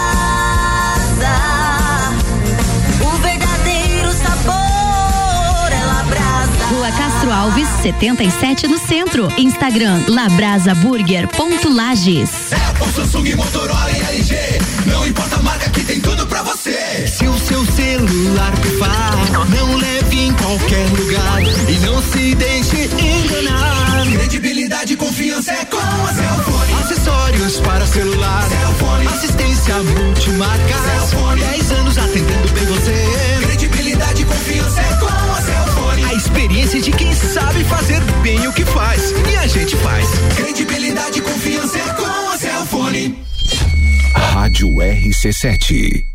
K: Rua Castro Alves, 77 no centro. Instagram labrasaburger.lages.
L: Apple, Samsung, Motorola e LG. Não importa a marca que tem tudo pra você.
N: Se o seu celular pifar, não leve em qualquer lugar e não se deixe enganar.
L: Credibilidade e confiança é com a Cellfone.
N: Acessórios para celular.
L: Cellfone.
N: Assistência multimarca.
L: Cellfone.
N: 10 anos atendendo bem você.
L: Credibilidade e confiança é com a Cellfone.
N: A experiência de quem sabe fazer bem o que faz. E a gente faz.
L: Credibilidade e confiança é com a Cellfone.
J: Rádio RC7.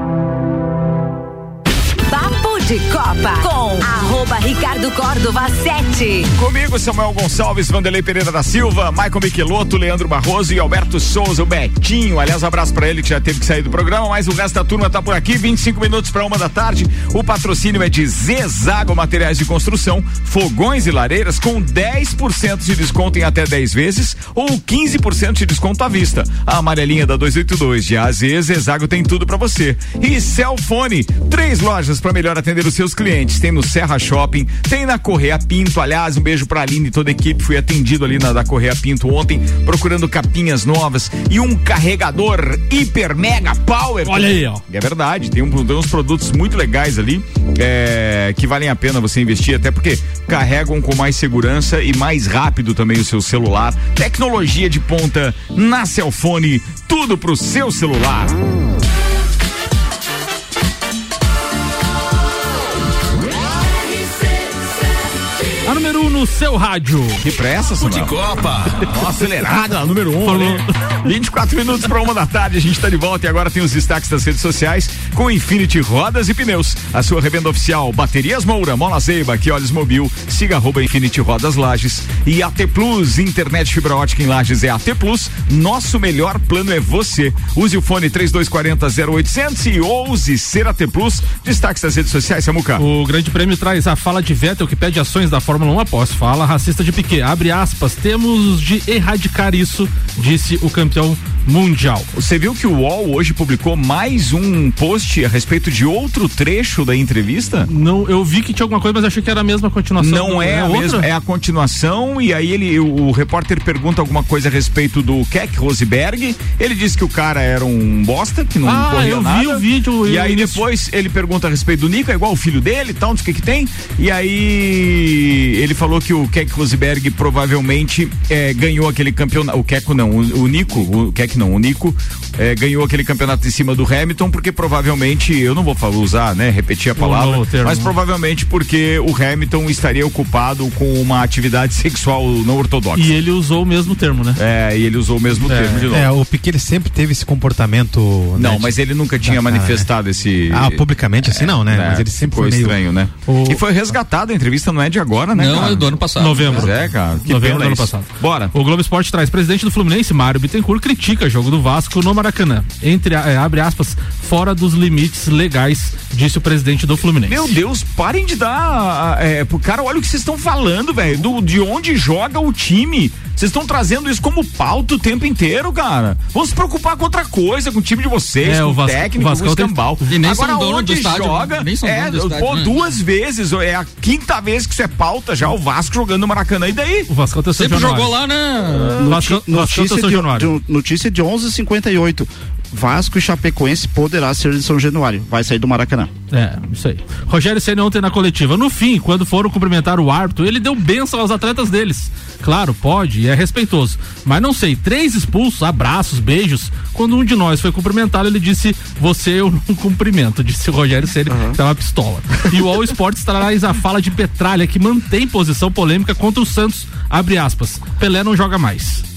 K: De Copa com arroba Ricardo Córdova 7.
B: Comigo, Samuel Gonçalves, Vanderlei Pereira da Silva, Michael Michelotto, Leandro Barroso e Alberto Souza, o Betinho. Aliás, abraço pra ele que já teve que sair do programa, mas o resto da turma tá por aqui. 25 minutos para uma da tarde. O patrocínio é de Zezago Materiais de Construção, fogões e lareiras com 10% de desconto em até 10 vezes ou 15% de desconto à vista. A amarelinha da 282 de AZ, Zezago tem tudo para você. E Celfone, três lojas para melhor atender os seus clientes. Tem no Serra Shopping, tem na Correia Pinto. Aliás, um beijo pra Aline e toda a equipe. Fui atendido ali na da Correia Pinto ontem, procurando capinhas novas e um carregador hiper mega power.
C: Olha aí, ó.
B: É verdade, tem, um, tem uns produtos muito legais ali é, que valem a pena você investir, até porque carregam com mais segurança e mais rápido também o seu celular. Tecnologia de ponta na Celfone, tudo pro seu celular.
C: No seu rádio.
B: Que pressa, Samuel.
O: de Copa.
B: Acelerada, número 1. Um,
C: Falou.
B: 24 minutos para uma da tarde, a gente está de volta e agora tem os destaques das redes sociais com Infinity Rodas e Pneus. A sua revenda oficial, Baterias Moura, Mola Zeiba, que olhos mobil, siga arroba Infinity Rodas Lages e AT Plus, internet fibra ótica em Lages é AT Plus. Nosso melhor plano é você. Use o fone 3240 0800 e ouse ser AT Plus. Destaques das redes sociais, Samuca.
C: O Grande Prêmio traz a fala de Vettel que pede ações da Fórmula 1 após fala racista de Piquet. Abre aspas, temos de erradicar isso, disse o campeão mundial.
B: Você viu que o UOL hoje publicou mais um post a respeito de outro trecho da entrevista?
C: Não, eu vi que tinha alguma coisa, mas achei que era a mesma continuação.
B: Não é, a
C: outra?
B: mesma, é a continuação e aí ele, o, o repórter pergunta alguma coisa a respeito do Keck Roseberg. Ele disse que o cara era um bosta, que não
C: Ah,
B: corria
C: eu vi
B: nada.
C: o vídeo,
B: E aí
C: isso.
B: depois ele pergunta a respeito do Nico, é igual o filho dele, e tal, não sei o que que tem. E aí ele falou que o Keck Roseberg provavelmente eh, ganhou aquele campeonato. O Keco não, o, o Nico, o Keck não, o Nico eh, ganhou aquele campeonato em cima do Hamilton porque provavelmente, eu não vou falar, usar, né, repetir a palavra, mas provavelmente porque o Hamilton estaria ocupado com uma atividade sexual não ortodoxa.
C: E ele usou o mesmo termo, né?
B: É, e ele usou o mesmo termo de novo.
H: É, o Piquet ele sempre teve esse comportamento. né,
B: Não, mas ele nunca tinha
H: da cara,
B: manifestado esse.
H: Ah, publicamente assim não, né? Mas ele sempre
B: ficou
H: foi meio-
B: estranho, né? E foi resgatado a entrevista, não é de agora, né?
D: Não,
B: cara?
D: Do ano passado.
C: Novembro.
B: Pois é, cara. Que
C: Novembro do ano passado.
B: Bora.
C: O Globo Esporte traz presidente do Fluminense, Mário Bittencourt, critica jogo do Vasco no Maracanã. Entre, é, abre aspas, fora dos limites legais, disse o presidente do Fluminense.
B: Meu Deus, parem de dar. É, pro cara, olha o que vocês estão falando, velho. De onde joga o time. Vocês estão trazendo isso como pauta o tempo inteiro, cara. Vamos se preocupar com outra coisa, com o time de vocês, é, com o Vasco, técnico, o com o escambau.
D: E nem Agora, são onde estádio, joga,
B: nem são é, do estádio, pô, né? duas vezes, é a quinta vez que isso é pauta já, o Vasco jogando no Maracanã, e daí?
D: O Vasco
B: é
D: Sempre jogou lá, né?
G: Uh, Vasco, notícia, Vasco de, de, notícia de 11:58. Vasco e Chapecoense poderá ser de São Januário. Vai sair do Maracanã.
C: É, isso aí. Rogério Senna ontem na coletiva. No fim, quando foram cumprimentar o árbitro, ele deu benção aos atletas deles. Claro, pode e é respeitoso. Mas não sei, três expulsos, abraços, beijos. Quando um de nós foi cumprimentá-lo, ele disse: Você eu não cumprimento, disse o Rogério Senna, uhum. que tá uma pistola. E o All Sports traz a fala de Petralha, que mantém posição polêmica contra o Santos. Abre aspas. Pelé não joga mais.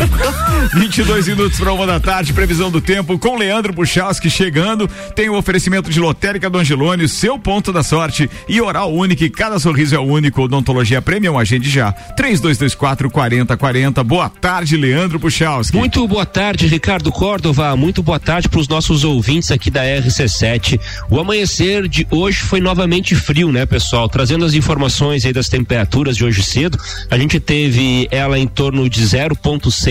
B: 22 minutos para uma da tarde, previsão do tempo com Leandro Puchalski chegando. Tem o oferecimento de Lotérica do Angelone, seu ponto da sorte e Oral Único, cada sorriso é único. Odontologia Premium, agende já. 3224 4040. Boa tarde, Leandro Puchalski.
P: Muito boa tarde, Ricardo Córdova. Muito boa tarde para os nossos ouvintes aqui da RC7. O amanhecer de hoje foi novamente frio, né, pessoal? Trazendo as informações aí das temperaturas de hoje cedo, a gente teve ela em torno de 0,6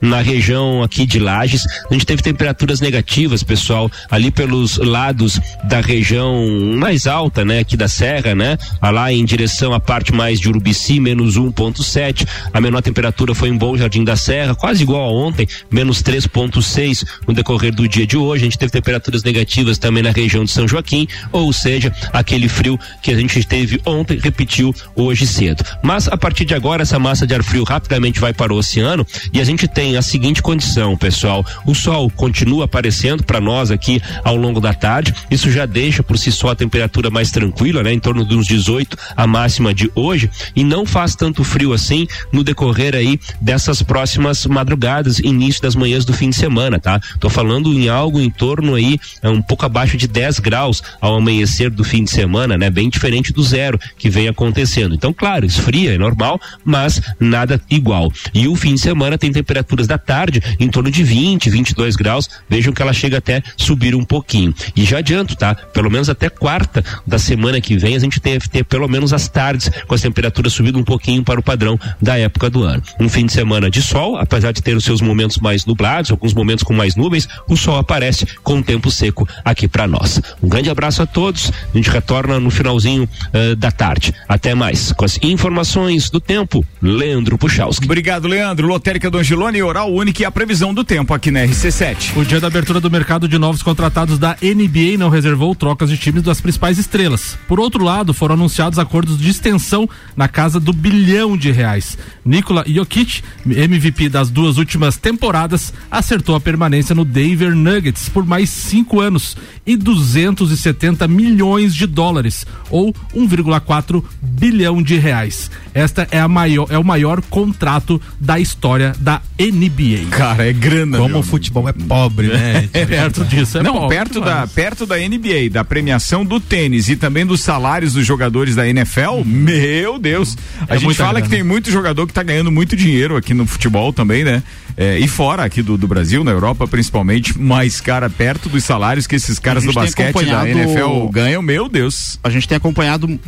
P: na região aqui de Lages. A gente teve temperaturas negativas, pessoal, ali pelos lados da região mais alta, né, aqui da serra, né? Lá em direção à parte mais de Urubici, menos 1.7. A menor temperatura foi em Bom Jardim da Serra, quase igual a ontem, menos 3.6 no decorrer do dia de hoje. A gente teve temperaturas negativas também na região de São Joaquim, ou seja, aquele frio que a gente teve ontem repetiu hoje cedo. Mas a partir de agora essa massa de ar frio rapidamente vai para o oceano e a gente tem a seguinte condição, pessoal: o sol continua aparecendo para nós aqui ao longo da tarde. Isso já deixa por si só a temperatura mais tranquila, né? Em torno de uns 18 a máxima de hoje e não faz tanto frio assim no decorrer aí dessas próximas madrugadas, início das manhãs do fim de semana, tá? Tô falando em algo em torno aí é um pouco abaixo de 10 graus ao amanhecer do fim de semana, né? Bem diferente do zero que vem acontecendo. Então, claro, esfria, é normal, mas nada igual. E o fim de semana tem temperaturas da tarde em torno de 20, 22 graus. Vejam que ela chega até subir um pouquinho. E já adianto, tá? Pelo menos até quarta da semana que vem a gente deve ter pelo menos as tardes com as temperaturas subindo um pouquinho para o padrão da época do ano. Um fim de semana de sol, apesar de ter os seus momentos mais nublados, alguns momentos com mais nuvens, o sol aparece com tempo seco aqui para nós. Um grande abraço a todos. A gente retorna no finalzinho uh, da tarde. Até mais. Com as informações do tempo, Leandro Puchalski.
B: Obrigado, Leandro. Lotérica do Angelone Oral Único e a previsão do tempo aqui na RC7.
C: O dia da abertura do mercado de novos contratados da NBA não reservou trocas de times das principais estrelas. Por outro lado, foram anunciados acordos de extensão na casa do bilhão de reais. Nikola Jokic, MVP das duas últimas temporadas, acertou a permanência no Denver Nuggets por mais cinco anos e 270 milhões de dólares, ou 1,4 bilhão de reais. Esta é, a maior, é o maior contrato da história da NBA.
B: Cara, é grana.
D: Como o futebol é pobre, né?
B: é, perto disso é Não, pobre, perto da, perto da NBA, da premiação do tênis e também dos salários dos jogadores da NFL, meu Deus. A é gente fala grana. que tem muito jogador que tá ganhando muito dinheiro aqui no futebol também, né? É, e fora aqui do, do, Brasil, na Europa principalmente, mais cara perto dos salários que esses caras do basquete da NFL ganham, meu Deus.
G: A gente tem acompanhado uh,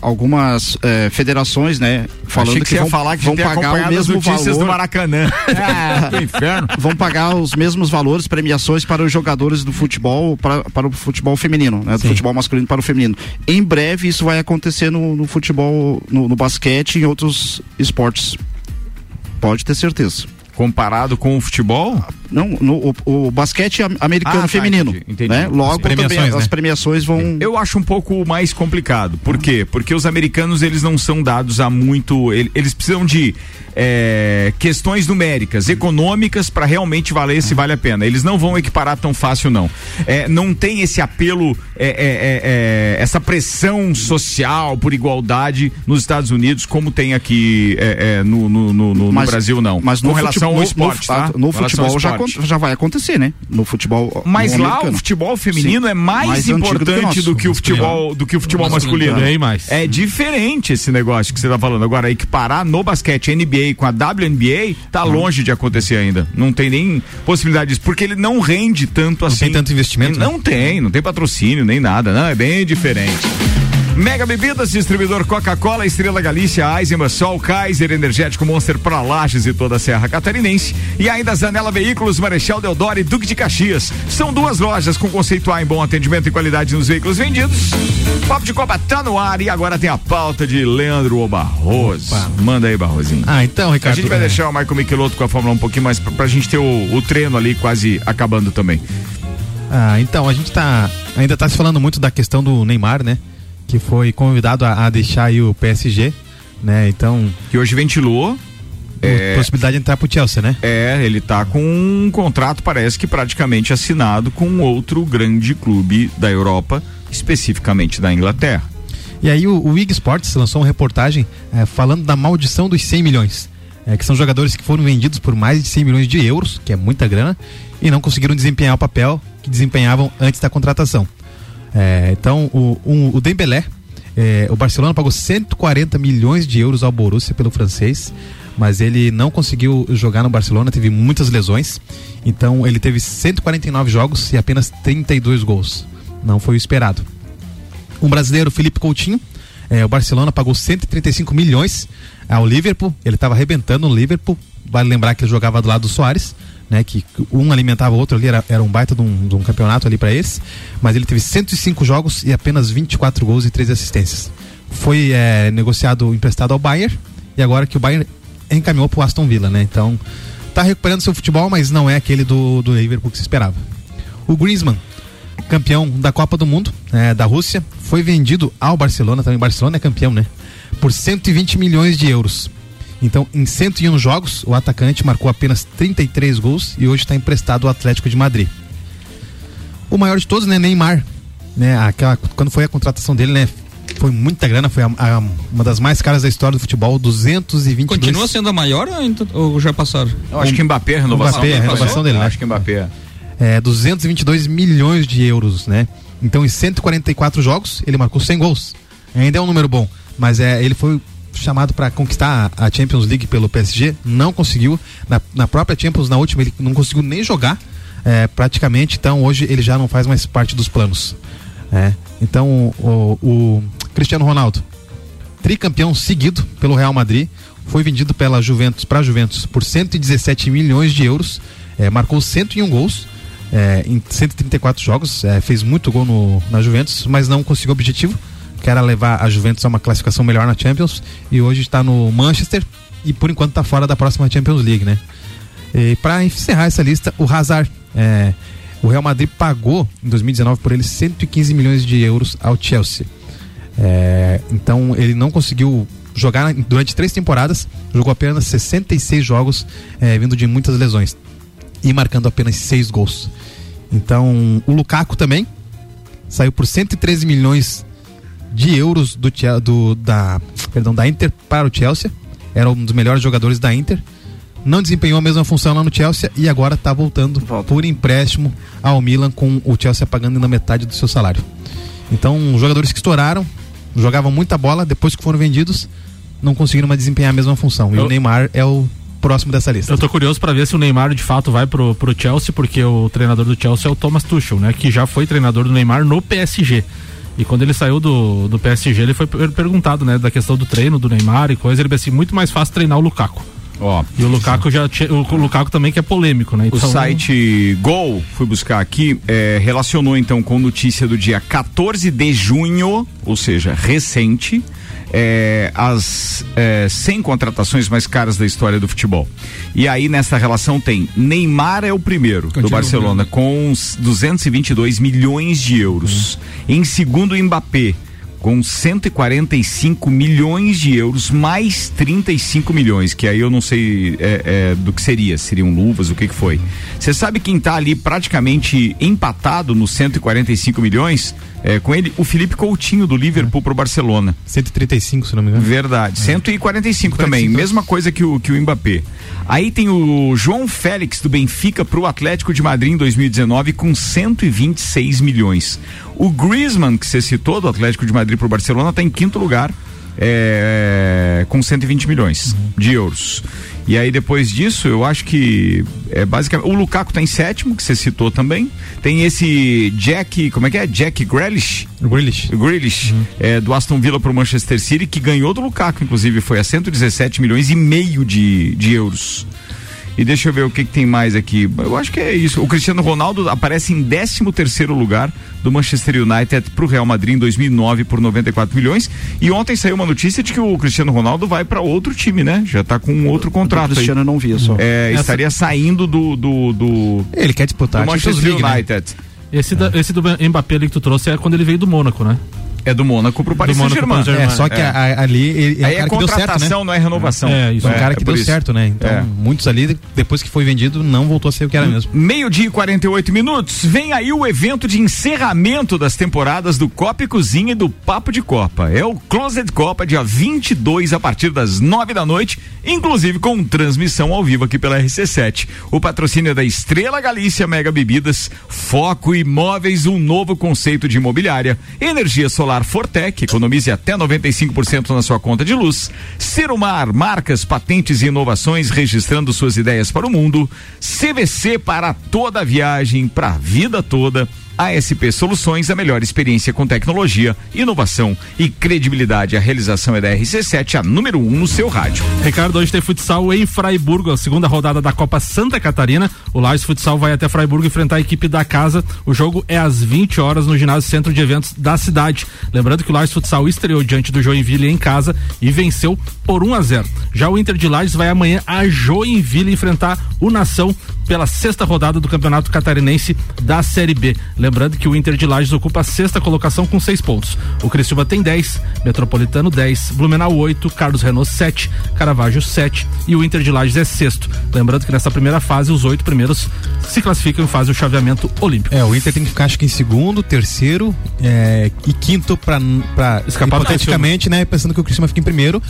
G: algumas uh, federações, né?
B: Falando Achei que, que vão, falar que vão pagar o mesmo valor do Maracanã.
G: é, inferno. Vão pagar os mesmos valores, premiações para os jogadores do futebol, para, para o futebol feminino, né? Do Sim. futebol masculino para o feminino. Em breve isso vai acontecer no, no futebol, no, no basquete e em outros esportes. Pode ter certeza
B: comparado com o futebol?
G: Não, no, o, o basquete americano ah, tá, feminino. Entendi, entendi. Né? Logo, as premiações, também, né? as premiações vão.
B: Eu acho um pouco mais complicado. Por quê? Porque os americanos eles não são dados a muito. Eles precisam de é, questões numéricas, econômicas, para realmente valer se vale a pena. Eles não vão equiparar tão fácil, não. É, não tem esse apelo, é, é, é, é essa pressão social por igualdade nos Estados Unidos, como tem aqui no, no, no, no, Brasil, não.
G: Mas no, futebol,
B: relação ao esporte,
G: no,
B: tá?
G: No futebol já, já vai acontecer, né? No futebol.
B: Mas lá americano. o futebol feminino Sim. é mais, mais importante do que, o futebol, do que o futebol masculino.
H: Bem mais.
B: É diferente esse negócio que você tá falando. Agora, equiparar no basquete NBA com a WNBA tá hum. longe de acontecer ainda. Não tem nem possibilidade disso, porque ele não rende tanto
H: não
B: assim.
H: Não tem tanto investimento?
B: Não
H: né?
B: tem, não tem patrocínio nem nada, não, é bem diferente. Mega Bebidas, distribuidor Coca-Cola, Estrela Galícia, Eisenbahn, Sol, Kaiser, Energético Monster para Lages e toda a Serra Catarinense. E ainda Zanela Veículos, Marechal Deodoro e Duque de Caxias. São duas lojas com conceito A em bom atendimento e qualidade nos veículos vendidos. Papo de Copa tá no ar e agora tem a pauta de Leandro Barroso. Manda aí, Barrosinho.
H: Ah, então, Ricardo.
B: A gente vai é... deixar o Michael Michelotto com a Fórmula um pouquinho mais pra, pra gente ter o, o treino ali quase acabando também.
H: Ah, então, a gente tá. Ainda tá se falando muito da questão do Neymar, né? Que foi convidado a, a deixar o PSG, né? Então.
B: Que hoje ventilou.
H: É, possibilidade de entrar pro Chelsea, né?
B: É, ele tá com um contrato, parece que praticamente assinado com outro grande clube da Europa, especificamente da Inglaterra.
H: E aí o, o IG Sports lançou uma reportagem é, falando da maldição dos 100 milhões. É, que são jogadores que foram vendidos por mais de 100 milhões de euros, que é muita grana, e não conseguiram desempenhar o papel que desempenhavam antes da contratação. É, então, o, um, o Dembélé, é, o Barcelona pagou 140 milhões de euros ao Borussia pelo francês, mas ele não conseguiu jogar no Barcelona, teve muitas lesões. Então, ele teve 149 jogos e apenas 32 gols. Não foi o esperado. Um brasileiro, Felipe Coutinho, é, o Barcelona pagou 135 milhões ao Liverpool. Ele estava arrebentando no Liverpool. Vale lembrar que ele jogava do lado do Soares né? Que um alimentava o outro ali, era, era um baita de um, de um campeonato ali para eles. Mas ele teve 105 jogos e apenas 24 gols e 3 assistências. Foi é, negociado, emprestado ao Bayern e agora que o Bayern encaminhou pro Aston Villa, né? Então tá recuperando seu futebol, mas não é aquele do, do Liverpool que se esperava. O Griezmann, campeão da Copa do Mundo é, da Rússia, foi vendido ao Barcelona, também Barcelona é campeão, né? Por 120 milhões de euros. Então, em 101 jogos, o atacante marcou apenas 33 gols e hoje está emprestado ao Atlético de Madrid. O maior de todos, né, Neymar, né, aquela, quando foi a contratação dele, né, foi muita grana, foi a, a, uma das mais caras da história do futebol, 222.
D: Continua sendo a maior ou, ou já passaram?
B: Eu acho que Mbappé, a renovação,
H: Mbappé, a renovação dele, né?
B: Acho que Mbappé.
H: É, 222 milhões de euros, né? Então, em 144 jogos, ele marcou 100 gols. Ainda é um número bom, mas é, ele foi chamado para conquistar a Champions League pelo PSG, não conseguiu. Na, na própria Champions, na última, ele não conseguiu nem jogar é, praticamente, então hoje ele já não faz mais parte dos planos. É. Então o, o Cristiano Ronaldo, tricampeão seguido pelo Real Madrid, foi vendido pela Juventus para Juventus por 117 milhões de euros, é, marcou 101 gols. É, em 134 jogos, é, fez muito gol no, na Juventus, mas não conseguiu objetivo que era levar a Juventus a uma classificação melhor na Champions e hoje está no Manchester e por enquanto está fora da próxima Champions League, né? E para encerrar essa lista, o Hazard, é, o Real Madrid pagou em 2019 por ele 115 milhões de euros ao Chelsea. É, então ele não conseguiu jogar durante três temporadas, jogou apenas 66 jogos, é, vindo de muitas lesões e marcando apenas seis gols. Então o Lukaku também saiu por 113 milhões de euros do, do, da, perdão, da Inter para o Chelsea. Era um dos melhores jogadores da Inter. Não desempenhou a mesma função lá no Chelsea e agora está voltando Volta. por empréstimo ao Milan com o Chelsea pagando na metade do seu salário. Então, jogadores que estouraram, jogavam muita bola, depois que foram vendidos, não conseguiram mais desempenhar a mesma função. E Eu... o Neymar é o próximo dessa lista.
B: Eu tô curioso para ver se o Neymar de fato vai pro, pro Chelsea, porque o treinador do Chelsea é o Thomas Tuchel, né? Que já foi treinador do Neymar no PSG. E quando ele saiu do, do PSG, ele foi perguntado, né, da questão do treino do Neymar e coisa. Ele disse assim: muito mais fácil treinar o Lukaku. Ó, e o Lukaku já o Lukaku também que é polêmico, né?
H: Então, o site Gol, fui buscar aqui, é, relacionou então com notícia do dia 14 de junho, ou seja, recente, é, as é, 100 contratações mais caras da história do futebol. E aí nessa relação tem Neymar é o primeiro Continua do Barcelona com 222 milhões de euros. Hum. Em segundo Mbappé com 145 milhões de euros, mais 35 milhões, que aí eu não sei é, é, do que seria, seriam luvas, o que que foi. Você sabe quem está ali praticamente empatado nos 145 milhões?
B: é, com ele o Felipe Coutinho do Liverpool pro Barcelona.
H: 135, se não me engano.
B: Verdade. É. 145 também, mesma coisa que o, que o Mbappé. Aí tem o João Félix do Benfica pro Atlético de Madrid em 2019 com 126 milhões. O Griezmann, que você citou, do Atlético de Madrid pro Barcelona, tá em quinto lugar. É, com 120 milhões uhum. de euros. E aí depois disso, eu acho que é basicamente o Lukaku tá em sétimo, que você citou também. Tem esse Jack, como é que é? Jack Grealish?
H: Grealish.
B: Grealish, uhum. é, do Aston Villa pro Manchester City, que ganhou do Lukaku, inclusive, foi a 117 milhões e meio de, de euros. E deixa eu ver o que, que, tem mais aqui. Eu acho que é isso. O Cristiano Ronaldo aparece em 13 terceiro lugar do Manchester United para o Real Madrid em 2009 por 94 milhões. E ontem saiu uma notícia de que o Cristiano Ronaldo vai para outro time, né? Já está com um outro contrato. O
G: Cristiano
B: aí.
G: não via só.
B: É, Essa... Estaria saindo do, do, do,
H: Ele quer disputar.
B: Do Manchester League, United. Né?
C: Esse, da, esse do Mbappé ali que tu trouxe é quando ele veio do Mônaco, né?
B: É do Mônaco pro Paris Saint-Germain.
H: É, só que é. a, ali ele,
B: é Aí um é contratação, certo, né? não é renovação.
H: É, isso. É um cara que deu isso. certo, né? Então, é. muitos ali, depois que foi vendido, não voltou a ser o que era mesmo.
B: Meio-dia e 48 minutos. Vem aí o evento de encerramento das temporadas do Copa e Cozinha e do Papo de Copa. É o Closet Copa, dia 22, a partir das 9 da noite, inclusive com transmissão ao vivo aqui pela RC7. O patrocínio é da Estrela Galícia Mega Bebidas, Foco Imóveis, um novo conceito de imobiliária, energia solar Solar Fortec, economize até 95% na sua conta de luz. Serumar, marcas, patentes e inovações registrando suas ideias para o mundo. CVC para toda a viagem, para a vida toda. ASP Soluções, a melhor experiência com tecnologia, inovação e credibilidade. A realização é da RC7, a número 1 um no seu rádio.
C: Ricardo, hoje tem futsal em Fraiburgo, a segunda rodada da Copa Santa Catarina. O Lages Futsal vai até Fraiburgo enfrentar a equipe da casa. O jogo é às 20 horas no ginásio Centro de Eventos da cidade. Lembrando que o Lages Futsal estreou diante do Joinville em casa e venceu por 1 a 0. Já o Inter de Lages vai amanhã a Joinville enfrentar o Nação pela sexta rodada do Campeonato Catarinense da Série B. Lembrando que o Inter de Lages ocupa a sexta colocação com seis pontos. O Criciúma tem 10, Metropolitano 10, Blumenau 8, Carlos Renault 7, Caravaggio 7 e o Inter de Lages é sexto. Lembrando que nessa primeira fase os oito primeiros se classificam e fazem o chaveamento olímpico.
H: É, o Inter tem que ficar acho que em segundo, terceiro é, e quinto para escapar hipoteticamente, né? Pensando que o Criciúma fica em primeiro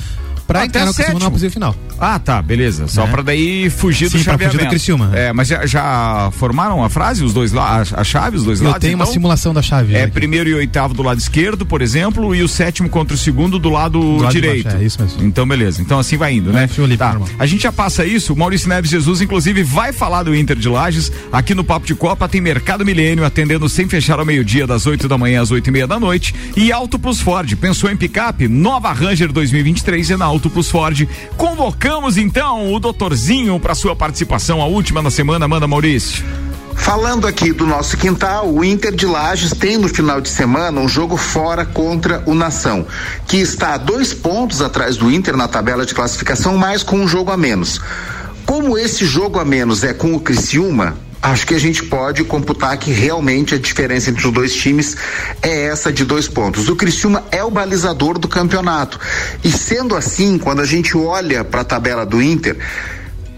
H: pra Até entrar no numa possível final.
B: Ah, tá, beleza. Só é. pra daí fugir Sim, do chaveamento. Fugir do
H: Criciúma.
B: É, mas já, já, formaram a frase, os dois lados, a, a chave, os dois
H: Eu
B: lados?
H: Eu tenho então? uma simulação da chave.
B: É primeiro e oitavo do lado esquerdo, por exemplo, e o sétimo contra o segundo do lado, do lado direito. Baixo, é isso mesmo. Então, beleza. Então assim vai indo, né?
H: É, tá.
B: A gente já passa isso, o Maurício Neves Jesus, inclusive, vai falar do Inter de Lages. Aqui no Papo de Copa tem Mercado Milênio atendendo sem fechar ao meio-dia, das 8 da manhã às oito e meia da noite. E Auto Plus Ford. Pensou em picape? Nova Ranger 2023 é na Auto Plus Ford. Convocamos então o doutorzinho para sua participação, a última da semana, manda Maurício.
E: Falando aqui do nosso quintal, o Inter de Lages tem no final de semana um jogo fora contra o Nação, que está a dois pontos atrás do Inter na tabela de classificação, mas com um jogo a menos. Como esse jogo a menos é com o Criciúma, acho que a gente pode computar que realmente a diferença entre os dois times é essa de dois pontos. O Criciúma é o balizador do campeonato. E sendo assim, quando a gente olha para a tabela do Inter,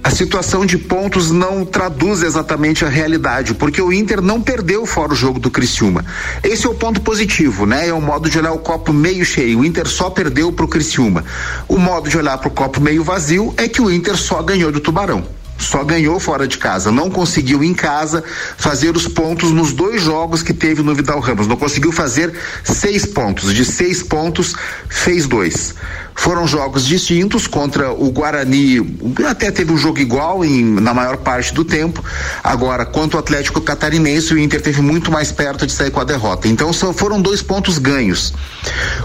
E: a situação de pontos não traduz exatamente a realidade, porque o Inter não perdeu fora o jogo do Criciúma. Esse é o ponto positivo, né? É o modo de olhar o copo meio cheio. O Inter só perdeu para o Criciúma. O modo de olhar para o copo meio vazio é que o Inter só ganhou do Tubarão só ganhou fora de casa, não conseguiu em casa fazer os pontos nos dois jogos que teve no Vidal Ramos, não conseguiu fazer seis pontos, de seis pontos fez dois. Foram jogos distintos contra o Guarani, até teve um jogo igual em, na maior parte do tempo. Agora, contra o Atlético Catarinense, o Inter teve muito mais perto de sair com a derrota. Então, só foram dois pontos ganhos.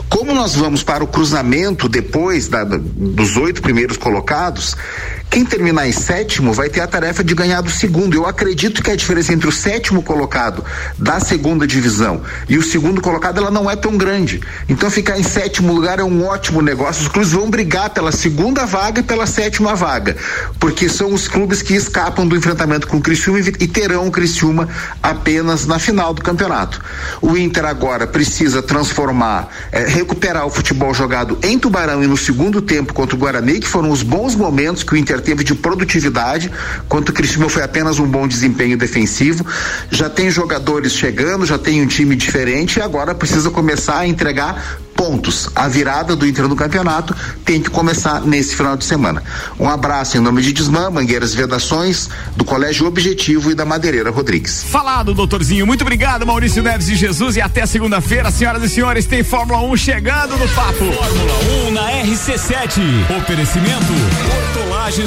E: Como nós vamos para o cruzamento depois da, dos oito primeiros colocados, quem terminar em sétimo vai ter a tarefa de ganhar do segundo. Eu acredito que a diferença entre o sétimo colocado da segunda divisão e o segundo colocado ela não é tão grande. Então ficar em sétimo lugar é um ótimo negócio diversos clubes vão brigar pela segunda vaga e pela sétima vaga, porque são os clubes que escapam do enfrentamento com o Criciúma e terão o Criciúma apenas na final do campeonato. O Inter agora precisa transformar, eh, recuperar o futebol jogado em Tubarão e no segundo tempo contra o Guarani, que foram os bons momentos que o Inter teve de produtividade, quanto o Criciúma foi apenas um bom desempenho defensivo. Já tem jogadores chegando, já tem um time diferente e agora precisa começar a entregar pontos. A virada do Inter no campeonato tem que começar nesse final de semana. Um abraço em nome de Desmã, Mangueiras Vedações, do Colégio Objetivo e da Madeireira Rodrigues.
B: Falado, doutorzinho. Muito obrigado, Maurício Neves de Jesus. E até segunda-feira, senhoras e senhores, tem Fórmula 1 chegando no papo.
J: Fórmula 1 na RC7. Oferecimento. Hortolagens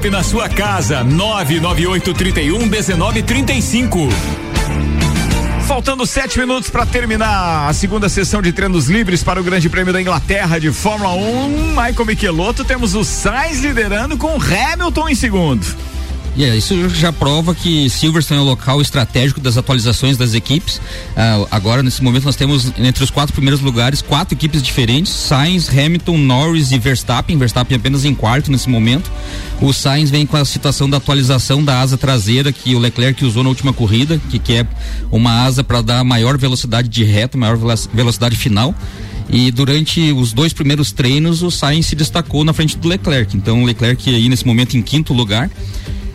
J: na sua casa. 998 31 19 35.
B: Faltando sete minutos para terminar a segunda sessão de treinos livres para o Grande Prêmio da Inglaterra de Fórmula 1, Michael Michelotto, temos o Sainz liderando com Hamilton em segundo.
D: Yeah, isso já prova que Silverstone é o local estratégico das atualizações das equipes. Uh, agora, nesse momento, nós temos entre os quatro primeiros lugares quatro equipes diferentes: Sainz, Hamilton, Norris e Verstappen. Verstappen apenas em quarto nesse momento. O Sainz vem com a situação da atualização da asa traseira que o Leclerc usou na última corrida, que, que é uma asa para dar maior velocidade de reta, maior velocidade final. E durante os dois primeiros treinos, o Sainz se destacou na frente do Leclerc. Então, o Leclerc aí nesse momento em quinto lugar.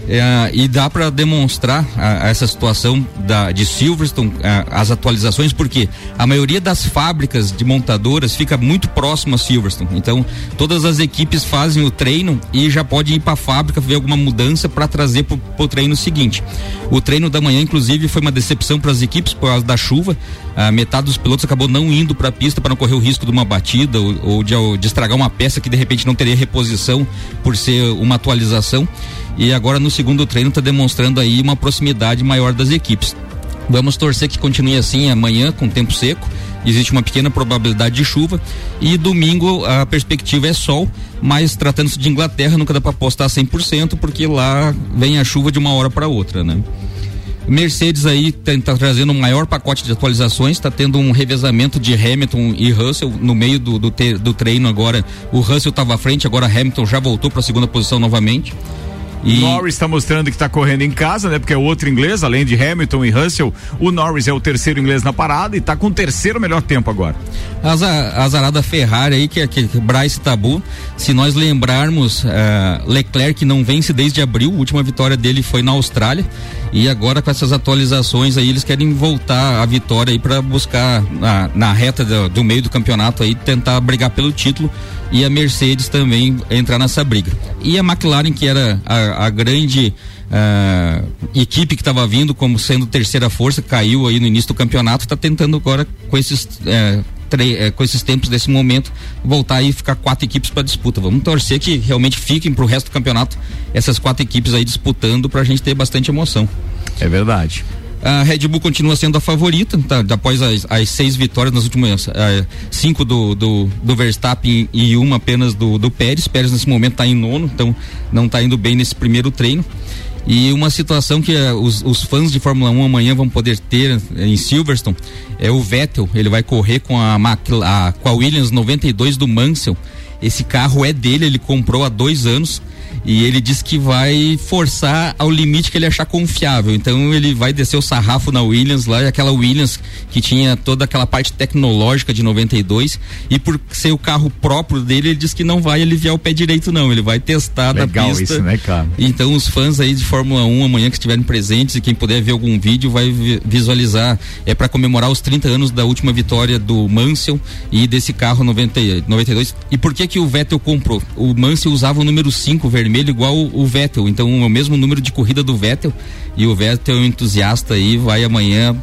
D: É, e dá para demonstrar a, a essa situação da, de Silverstone, a, as atualizações, porque a maioria das fábricas de montadoras fica muito próximo a Silverstone. Então, todas as equipes fazem o treino e já pode ir para a fábrica ver alguma mudança para trazer para o treino seguinte. O treino da manhã, inclusive, foi uma decepção para as equipes por causa da chuva. A metade dos pilotos acabou não indo para a pista para não correr o risco de uma batida ou, ou de, de estragar uma peça que de repente não teria reposição por ser uma atualização e agora no segundo treino está demonstrando aí uma proximidade maior das equipes. Vamos torcer que continue assim amanhã com tempo seco. Existe uma pequena probabilidade de chuva e domingo a perspectiva é sol, mas tratando-se de Inglaterra nunca dá para apostar 100% porque lá vem a chuva de uma hora para outra, né? Mercedes aí está trazendo um maior pacote de atualizações, está tendo um revezamento de Hamilton e Russell no meio do, do, do treino agora. O Russell estava à frente, agora Hamilton já voltou para a segunda posição novamente.
B: E... Norris está mostrando que está correndo em casa, né? Porque é outro inglês, além de Hamilton e Russell. O Norris é o terceiro inglês na parada e está com o terceiro melhor tempo agora.
D: A azarada Ferrari aí, que é que Bryce Tabu. Se nós lembrarmos, uh, Leclerc não vence desde abril, a última vitória dele foi na Austrália. E agora com essas atualizações aí, eles querem voltar a vitória aí para buscar na, na reta do, do meio do campeonato aí, tentar brigar pelo título e a Mercedes também entrar nessa briga. E a McLaren, que era a, a grande uh, equipe que estava vindo como sendo terceira força, caiu aí no início do campeonato, está tentando agora com esses. Uh, com esses tempos desse momento, voltar e ficar quatro equipes para disputa. Vamos torcer que realmente fiquem para o resto do campeonato essas quatro equipes aí disputando para a gente ter bastante emoção.
B: É verdade.
D: A Red Bull continua sendo a favorita, tá, após as, as, seis vitórias nas últimas uh, cinco do, do, do, Verstappen e uma apenas do, do Pérez. Pérez nesse momento está em nono, então não está indo bem nesse primeiro treino. E uma situação que uh, os, os, fãs de Fórmula 1 amanhã vão poder ter em Silverstone é o Vettel. Ele vai correr com a, a, com a Williams 92 do Mansell. Esse carro é dele, ele comprou há dois anos e ele diz que vai forçar ao limite que ele achar confiável. Então ele vai descer o sarrafo na Williams lá, aquela Williams que tinha toda aquela parte tecnológica de 92 e por ser o carro próprio dele, ele diz que não vai aliviar o pé direito não, ele vai testar Legal da pista.
B: Isso, né, cara?
D: Então os fãs aí de Fórmula 1 amanhã que estiverem presentes e quem puder ver algum vídeo vai visualizar, é para comemorar os 30 anos da última vitória do Mansell e desse carro 90, 92. E por que que o Vettel comprou? O Mansell usava o número 5 vermelho igual o, o Vettel, então é o mesmo número de corrida do Vettel. E o Vettel é um entusiasta aí, vai amanhã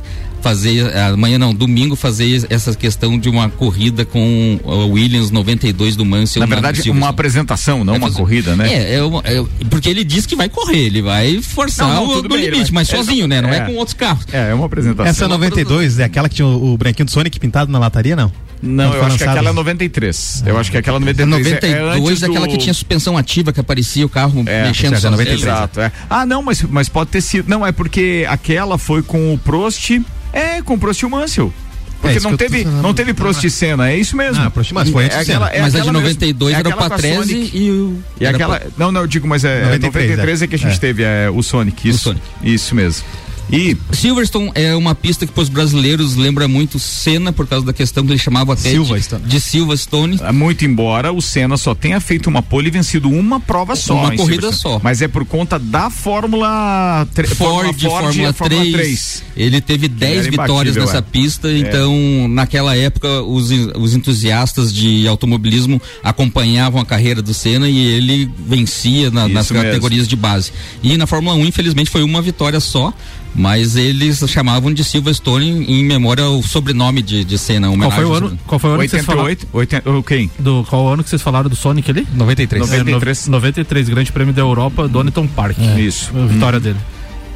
D: fazer, amanhã não, domingo fazer essa questão de uma corrida com o Williams 92 do Mansell.
B: Na verdade, uma apresentação, não é uma fazer, corrida, né?
D: É, é, é, porque ele diz que vai correr, ele vai forçar não, não, o, bem, limite, vai, mas sozinho, né? Não é, com outros carros.
B: É, é uma apresentação.
H: Essa 92 é aquela que tinha o, o branquinho do Sonic pintado na lataria, não?
B: Não, eu acho que aquela é 93. Eu acho que aquela 93
D: 92 é, é aquela que tinha suspensão ativa que aparecia o carro é, mexendo.
B: É, 93. Exato, é. Ah, não, mas, mas pode ter sido. Não, é porque aquela foi com o Prost. É, com o Prost Mansell. Porque é, não, teve, não teve Prost Senna, é isso mesmo. Ah,
D: Prost, mas foi é aquela, é Mas a de 92 mesmo, era o Patrese e o.
B: E aquela. Não, não, eu digo, mas é 93, 93 é. é que a gente teve, é o Sonic. Isso, o Sonic. isso mesmo.
D: E Silverstone é uma pista que para os brasileiros lembra muito Senna por causa da questão que ele chamava até Silverstone. de, de Silverstone.
B: É muito embora o Senna só tenha feito uma pole e vencido uma prova só.
D: Uma corrida só.
B: Mas é por conta da Fórmula
D: Ford, Fórmula, Fórmula, Fórmula 3. 3. Ele teve 10 vitórias nessa é. pista, é. então naquela época os, os entusiastas de automobilismo acompanhavam a carreira do Senna e ele vencia na, nas categorias de base. E na Fórmula 1, infelizmente, foi uma vitória só mas eles chamavam de Silverstone em memória ao sobrenome de, de cena.
C: Qual foi o ano? Qual foi o ano
B: 88, que vocês falaram? quem?
C: Do, qual ano que vocês falaram do Sonic ali?
D: 93.
C: 93. É, no, 93, Grande Prêmio da Europa, Donington Park.
B: É. Isso.
C: A vitória hum. dele.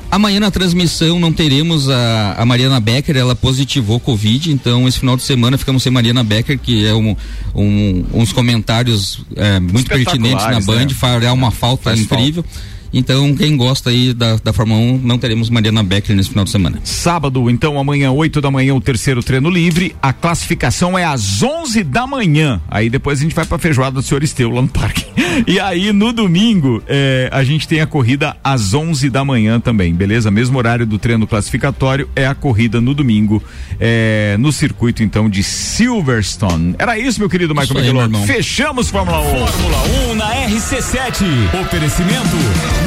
D: Amanhã na transmissão não teremos a, a, Mariana Becker, ela positivou Covid, então esse final de semana ficamos sem Mariana Becker, que é um, um uns comentários é, muito pertinentes na Band, né? fará uma falta Faz incrível. Falta. Então, quem gosta aí da, da Fórmula 1, não teremos Mariana Becker nesse final de semana.
B: Sábado, então, amanhã, 8 da manhã, o terceiro treino livre. A classificação é às 11 da manhã. Aí depois a gente vai pra feijoada do senhor Esteu lá no parque. E aí, no domingo, é, a gente tem a corrida às 11 da manhã também, beleza? Mesmo horário do treino classificatório é a corrida no domingo, é, no circuito, então, de Silverstone. Era isso, meu querido Michael Michelotto. Fechamos Fórmula 1.
J: Fórmula 1 na RC7. Oferecimento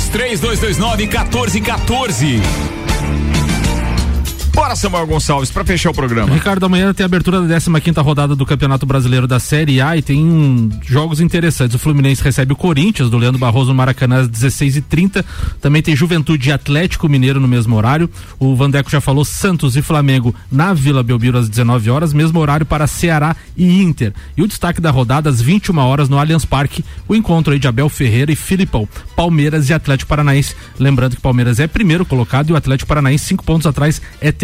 J: 3229 1414.
B: Bora, Samuel Gonçalves, para fechar o programa.
C: Ricardo, amanhã tem a abertura da 15 quinta rodada do Campeonato Brasileiro da Série A e tem jogos interessantes. O Fluminense recebe o Corinthians, do Leandro Barroso no Maracanã às 16 e 30 Também tem Juventude e Atlético Mineiro no mesmo horário. O Vandeco já falou Santos e Flamengo na Vila Belmiro às 19 horas, mesmo horário para Ceará e Inter. E o destaque da rodada às 21 horas no Allianz Parque, o encontro aí de Abel Ferreira e Filipão, Palmeiras e Atlético Paranaense. Lembrando que Palmeiras é primeiro colocado e o Atlético Paranaense cinco pontos atrás é terceiro.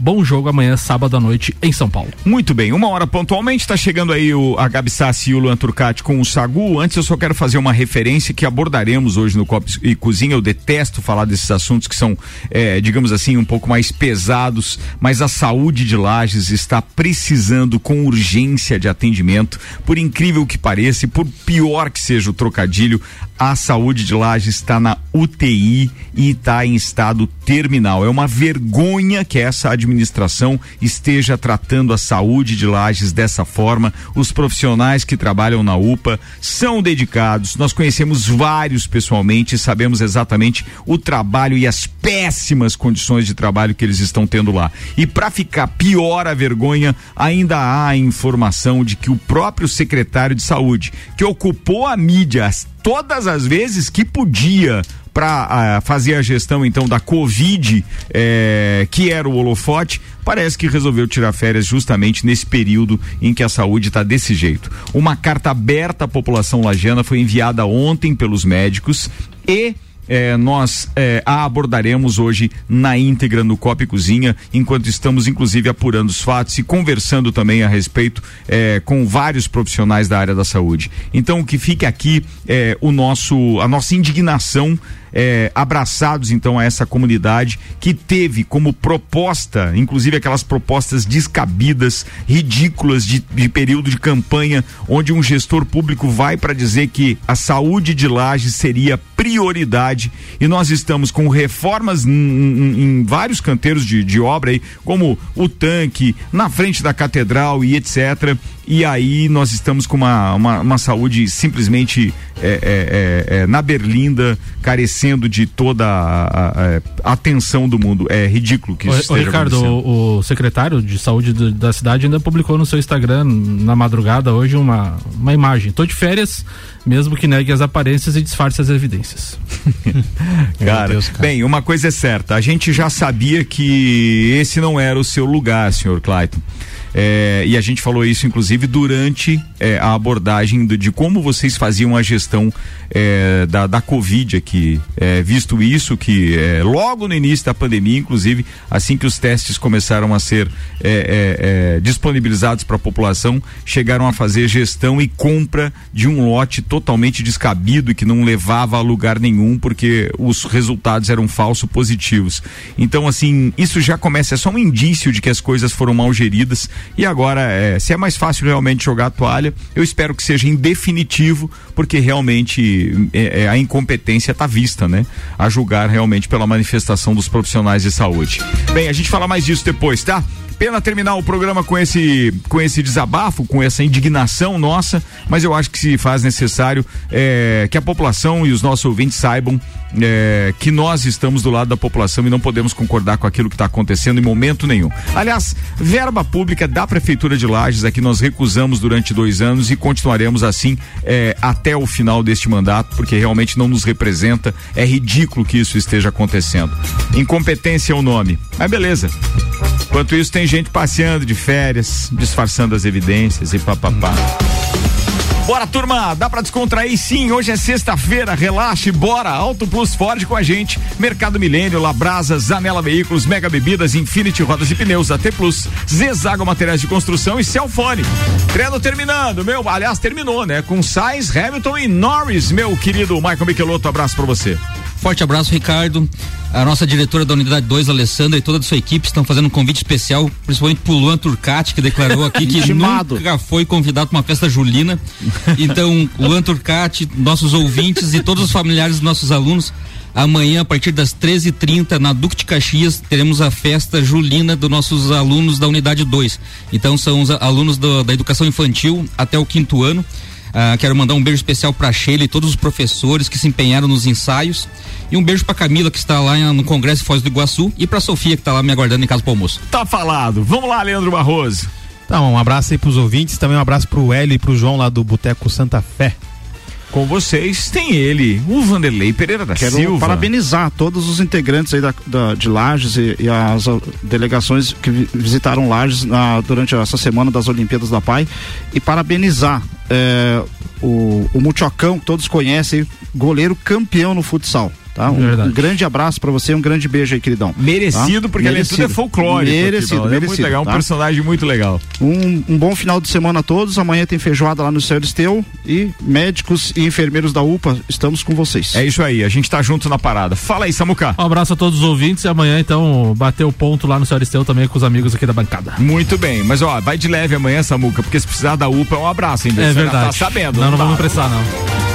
C: Bom jogo amanhã, sábado à noite, em São Paulo.
B: Muito bem, uma hora pontualmente, está chegando aí o, a Gabi Sassi e o Luan Turcati com o Sagu. Antes eu só quero fazer uma referência que abordaremos hoje no Copo e Cozinha. Eu detesto falar desses assuntos que são, é, digamos assim, um pouco mais pesados, mas a saúde de Lages está precisando com urgência de atendimento. Por incrível que pareça e por pior que seja o trocadilho, a saúde de Lages está na UTI e está em estado terminal. É uma vergonha que essa administração esteja tratando a saúde de Lages dessa forma. Os profissionais que trabalham na UPA são dedicados. Nós conhecemos vários pessoalmente e sabemos exatamente o trabalho e as péssimas condições de trabalho que eles estão tendo lá. E para ficar pior a vergonha, ainda há a informação de que o próprio secretário de saúde, que ocupou a mídia todas as vezes que podia para ah, fazer a gestão então da Covid, eh, que era o holofote, parece que resolveu tirar férias justamente nesse período em que a saúde está desse jeito. Uma carta aberta à população lagiana foi enviada ontem pelos médicos e é, nós é, a abordaremos hoje na íntegra no Copa e Cozinha, enquanto estamos inclusive apurando os fatos e conversando também a respeito é, com vários profissionais da área da saúde. Então que fique aqui é, o nosso a nossa indignação é, abraçados então a essa comunidade que teve como proposta, inclusive aquelas propostas descabidas, ridículas de, de período de campanha, onde um gestor público vai para dizer que a saúde de Laje seria prioridade e nós estamos com reformas em, vários canteiros de, de obra aí, como o tanque, na frente da catedral e etc. E aí nós estamos com uma, uma, uma saúde simplesmente é, é, é, é na berlinda, carecendo de toda a, a, a, atenção do mundo. É ridículo que isso
C: o, esteja Ricardo, o, o, secretário de saúde do, da cidade ainda publicou no seu Instagram na madrugada hoje uma, uma imagem. Tô de férias, mesmo que negue as aparências e disfarce as evidências.
B: cara, Deus, cara, bem, uma coisa é certa, a gente já sabia que esse não era o seu lugar, senhor Clayton. É, e a gente falou isso, inclusive, durante é, a abordagem de, de, como vocês faziam a gestão é, da, da Covid aqui. É, visto isso, que é, logo no início da pandemia, inclusive, assim que os testes começaram a ser é, disponibilizados para a população, chegaram a fazer gestão e compra de um lote totalmente descabido e que não levava a lugar nenhum, porque os resultados eram falsos positivos. Então, assim, isso já começa, é só um indício de que as coisas foram mal geridas e agora, é, se é mais fácil realmente jogar a toalha, eu espero que seja em definitivo, porque realmente é, é, a incompetência está vista, né? A julgar realmente pela manifestação dos profissionais de saúde. Bem, a gente fala mais disso depois, tá? Pena terminar o programa com esse, com esse desabafo, com essa indignação nossa, mas eu acho que se faz necessário é, que a população e os nossos ouvintes saibam é, que nós estamos do lado da população e não podemos concordar com aquilo que está acontecendo em momento nenhum. Aliás, verba pública da Prefeitura de Lages que nós recusamos durante dois anos e continuaremos assim é, até o final deste mandato, porque realmente não nos representa. É ridículo que isso esteja acontecendo. Incompetência é o nome. Mas beleza. Enquanto isso, tem gente passeando de férias, disfarçando as evidências e papapá. Bora, turma, dá pra descontrair sim. Hoje é sexta-feira, relaxe, bora. Auto Plus Ford com a gente. Mercado Milênio, Labrasa, Zanela Veículos, Mega Bebidas, Infinity Rodas e Pneus, AT Plus, Zezago Materiais de Construção e Celfone. Treino terminando, meu, aliás, terminou, né? Com Sainz, Hamilton e Norris, meu querido Michael Michelotto, abraço pra você.
D: Forte abraço, Ricardo. A nossa diretora da unidade 2, Alessandra, e toda a sua equipe estão fazendo um convite especial, principalmente pro Luan Turcati, que declarou aqui que nunca foi convidado para uma festa julina. Então, Luan Turcati, nossos ouvintes e todos os familiares dos nossos alunos, amanhã, a partir das 13h30, na Duque de Caxias, teremos a festa julina dos nossos alunos da unidade 2. Então, são os alunos do, da educação infantil até o quinto ano. Ah, quero mandar um beijo especial para Sheila e todos os professores que se empenharam nos ensaios. E um beijo para Camila que está lá no Congresso Foz do Iguaçu e para Sofia que está lá me aguardando em casa para almoço.
B: Tá falado. Vamos lá, Leandro Barroso.
H: Tá, um abraço aí para os ouvintes, também um abraço para o Hélio e para o João lá do Boteco Santa Fé.
B: Com vocês tem ele, o Vanderlei Pereira da
G: Quero
B: Silva.
G: parabenizar todos os integrantes aí da, da de Lages e, e, as delegações que visitaram Lages na, durante essa semana das Olimpíadas da Pai e parabenizar é, o, o Muchocão, que todos conhecem, goleiro campeão no futsal. Tá? Um, um, grande abraço para você, um grande beijo aí, queridão.
B: Merecido, tá? porque merecido. além de tudo é folclórico.
G: Merecido, aqui, merecido. É muito
B: legal,
G: tá?
B: um personagem muito legal.
G: Um, um, bom final de semana a todos. Amanhã tem feijoada lá no Céu Esteu e médicos e enfermeiros da UPA, estamos com vocês.
B: É isso aí, a gente tá junto na parada. Fala aí, Samuca.
C: Um abraço a todos os ouvintes e amanhã, então, bater o ponto lá no Céu Esteu também com os amigos aqui da bancada.
B: Muito bem, mas ó, vai de leve amanhã, Samuca, porque se precisar da UPA é um abraço, hein?
C: É verdade.
B: Tá sabendo.
C: Não, não, não vamos pressar, não.